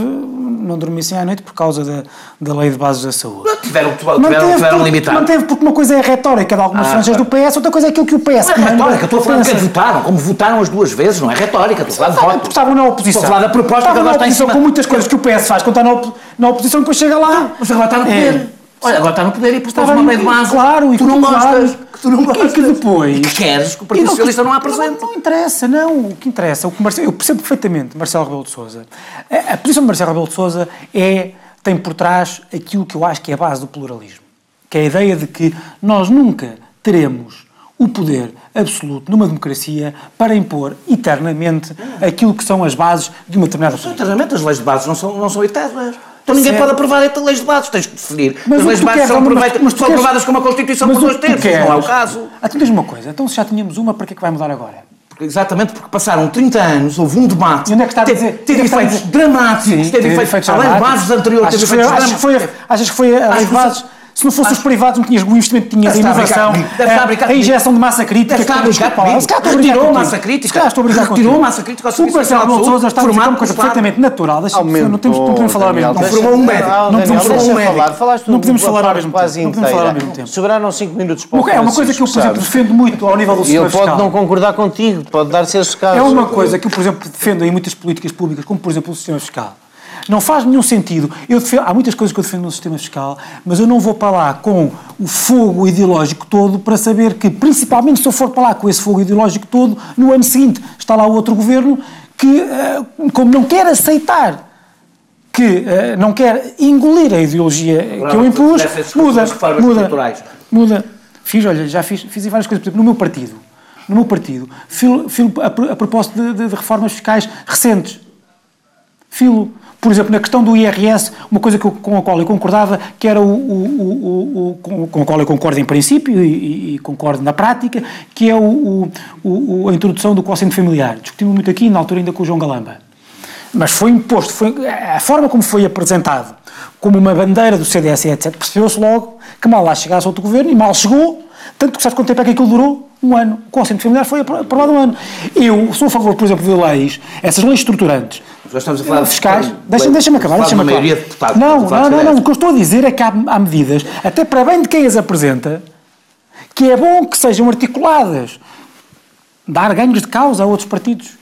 não dormissem à noite por causa da, da lei de bases da saúde. Não tiveram, tiveram, manteve, tiveram limitado. Manteve porque uma coisa é a retórica de algumas ah, franjas do PS, outra coisa é aquilo que o PS... Não é retórica, estou a falar de que votaram, como votaram as duas vezes, não é retórica, estou a falar de voto. Porque estavam na oposição. Estou a falar da proposta que agora está em cima. com muitas coisas que o PS faz quando está na, op na oposição, depois chega lá... Mas agora está no poder. É. Olha, agora está no poder e estás uma lei de base. Claro, e tu não gostas. Que tu não gostas. E que depois. E que queres que o Partido Socialista não apresente. Não, não, interessa, não. O que interessa, o que Marcelo, eu percebo perfeitamente Marcelo Rebelo de Souza. A, a posição de Marcelo Rebelo de Souza é, tem por trás aquilo que eu acho que é a base do pluralismo. Que é a ideia de que nós nunca teremos o poder absoluto numa democracia para impor eternamente aquilo que são as bases de uma determinada sociedade. Eternamente as leis de base não são, não são eternas. Então ninguém certo. pode aprovar estas leis de bases, tens de definir. Mas as leis de bases são, mas, mas são aprovadas com uma Constituição por dois terços, não é o caso. Ah, tu diz uma coisa, então se já tínhamos uma, para que é que vai mudar agora? Exatamente porque passaram 30 anos, houve um debate. E onde é que está a dizer? Teve, teve efeitos dramáticos, teve, efeitos. A lei de bases anterior teve efeitos dramáticos. Achas que foi a lei de bases? Se não fossem os privados, não tinhas o investimento, tinhas a inovação, a, injeção de massa crítica. Deve estar a brincar comigo. Retirou massa crítica. estou a brincar Retirou massa crítica ao Serviço Nacional de Saúde. está a dizer uma coisa perfeitamente natural. Não podemos falar ao mesmo tempo. Não formou um médico. Não podemos falar médico. Não podemos falar ao mesmo tempo. Não podemos falar ao mesmo tempo. Sobraram 5 minutos para o É uma coisa que eu, por exemplo, defendo muito ao nível do sistema fiscal. Ele pode não concordar contigo, pode dar-se esse caso. É uma coisa que eu, por exemplo, defendo em muitas políticas públicas, como, por exemplo, o sistema fiscal não faz nenhum sentido. Eu defendo, há muitas coisas que eu defendo no sistema fiscal, mas eu não vou para lá com o fogo ideológico todo para saber que, principalmente se eu for para lá com esse fogo ideológico todo, no ano seguinte está lá outro governo que, eh, como não quer aceitar que uh, não quer engolir a ideologia que eu impus, muda, muda, muda. Fiz, olha, já fiz, fiz várias coisas, por exemplo, no meu partido, no meu partido, filo, filo a, a propósito de, de, de reformas fiscais recentes, filo por exemplo, na questão do IRS, uma coisa eu, com a qual eu concordava, que era o, o, o, com, com a qual eu concordo em princípio e, e concordo na prática, que é o, a introdução do quociente familiar. Discutimos muito aqui, na altura ainda com o João Galamba. Mas foi imposto, foi, a forma como foi apresentado como uma bandeira do CDS etc., percebeu-se logo que mal lá chegasse outro governo, e mal chegou, tanto que sabe quanto tempo é que aquilo durou? Um ano. O Conselho Familiar foi aprovado um ano. Eu sou a favor, por exemplo, de leis, essas leis estruturantes, já estamos a falar fiscais. De, deixa-me deixa acabar, deixa-me acabar. De deputados, não, não, não, não. O que eu estou a dizer é que há, há medidas, até para bem de quem as apresenta, que é bom que sejam articuladas, dar ganhos de causa a outros partidos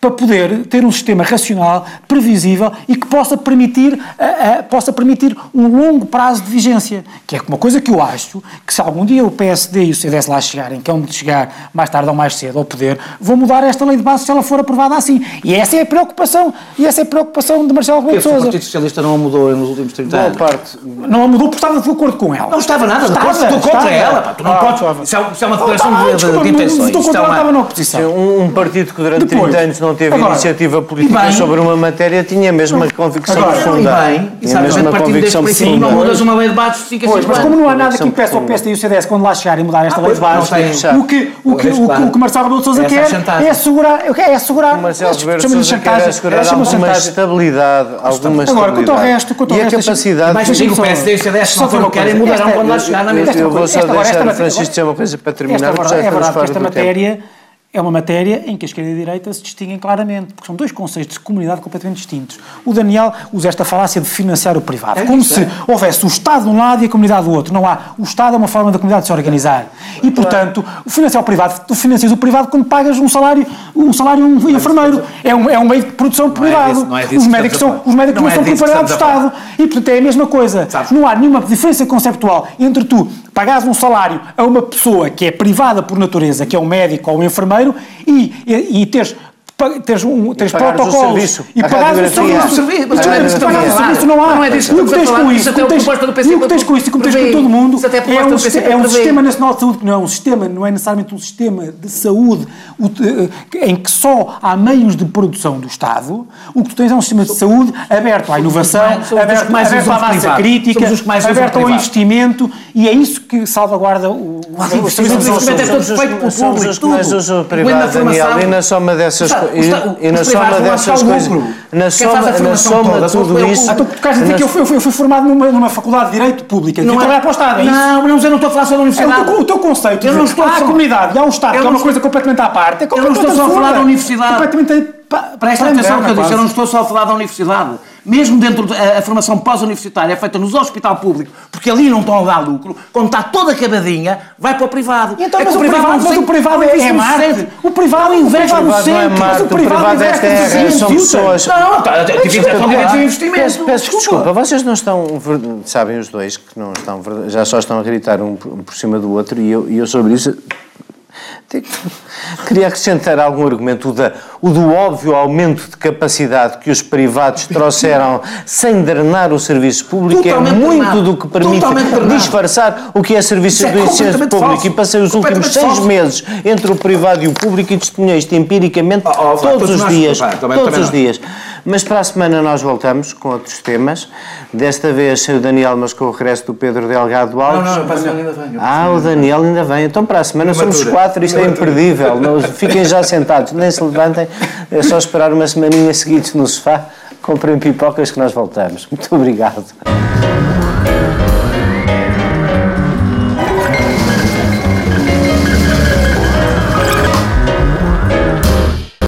para poder ter um sistema racional, previsível e que possa permitir, uh, uh, possa permitir um longo prazo de vigência. Que é uma coisa que eu acho que se algum dia o PSD e o CDS lá chegarem, que é onde chegar mais tarde ou mais cedo ao poder, vão mudar esta lei de base se ela for aprovada assim. E essa é a preocupação, e essa é a preocupação de Marcelo Rebelo de Sousa. O Partido Socialista não a mudou nos últimos 30 anos? parte. Não a mudou porque estava de acordo com ela. Não estava nada de acordo, estou contra ela. Pá. Tu não ah, podes, se é, uma declaração de, de, de intenções. Estou contra ela, estava na oposição. Um partido que durante 30 anos não teve iniciativa política bem, sobre uma matéria tinha mesmo a convicção agora, profunda. E bem, e sabe, a mesma convicção profunda. Não mudas uma lei de bases, fica pois, Mas como não há nada que impeça o PSD e o CDS quando lá chegarem mudar esta ah, lei de bases, o que, o que, o que Marcelo Rebelo de Sousa quer é assegurar, é assegurar. O Marcelo Rebelo de Sousa quer assegurar alguma estabilidade, alguma Agora, quanto ao resto, quanto ao resto... E a capacidade... Mas digo, o PSD e o CDS não querem mudarão quando lá chegar na mesma. Eu vou só deixar Francisco dizer uma coisa para terminar, porque já estamos fora do tempo é uma matéria em que a esquerda e a direita se distinguem claramente, porque são dois conceitos de comunidade completamente distintos. O Daniel usa esta falácia de financiar o privado, é como se é. houvesse o Estado de um lado e a comunidade do outro. Não há. O Estado é uma forma da comunidade de se organizar. E, portanto, o financiar o privado, tu financias o privado quando pagas um salário, um salário um enfermeiro. É um, é um meio de produção privado. Não é disso, não é os médicos são, os médicos não, é são propriedade do Estado. E, portanto, é a mesma coisa. Sabes? Não há nenhuma diferença conceptual entre tu pagares um salário a uma pessoa que é privada por natureza, que é um médico ou um enfermeiro, e, e, e teres teres, um, teres protocolos serviço, e pagares o serviço. Mas pagar o serviço não há. Não é disso que tens com isso. E o que tens com isso e como tens com todo mundo é um, é um sistema nacional de saúde que não é um sistema, não é necessariamente um sistema de saúde em que só há meios de produção do Estado. O que tu tens é um sistema de saúde aberto à inovação, aberto, aberto à massa crítica, aberto ao investimento e é isso que salvaguarda o, o investimento é todo feito pelo público. Somos os privados, Daniel, e na soma dessas e, e na soma dessas coisas, na soma, na soma tudo isso... Então, tu queres dizer que eu fui, eu fui formado numa, numa faculdade de Direito Pública, não é trabalhar para o Estado, é isso? Não, mas eu não estou a falar sobre a universidade. É, o, teu, conceito, eu não estou há a comunidade e há o Estado, que é uma coisa completamente à parte, é Eu não estou só a falar da universidade. Completamente... Presta atenção no que eu disse, eu não estou só a falar da universidade mesmo dentro da a formação pós-universitária é feita nos hospital público, porque ali não estão a dar lucro, quando está toda acabadinha, vai para o privado. E então, é mas, o privado, mas o privado é, é Marte. O privado investe no centro. Não é Marte, o privado é terra, são pessoas... Não, tá, tive direito de investimento. Peço desculpa, vocês não estão, sabem os dois, que não estão, já só estão a gritar um por cima do outro, e eu, e eu sobre isso Queria acrescentar algum argumento, o, da, o do óbvio aumento de capacidade que os privados trouxeram sem drenar o serviço público é Totalmente é muito drenado. do que permite disfarçar o que é serviço é do ensino público. Falso. E passei os últimos seis falso. meses entre o privado e o público e testemunhei isto empiricamente oh, oh, todos os dias. todos os dias. Mas para a semana nós voltamos com outros temas. Desta vez sem o Daniel, mas com o regresso do Pedro Delgado Alves. Não, não, para a semana ainda vem. Ah, o Daniel ainda vem. Então para a semana somos quatro, isto é imperdível. Não, fiquem já sentados, nem se levantem. É só esperar uma semaninha seguidos no sofá. Comprem pipocas que nós voltamos. Muito obrigado.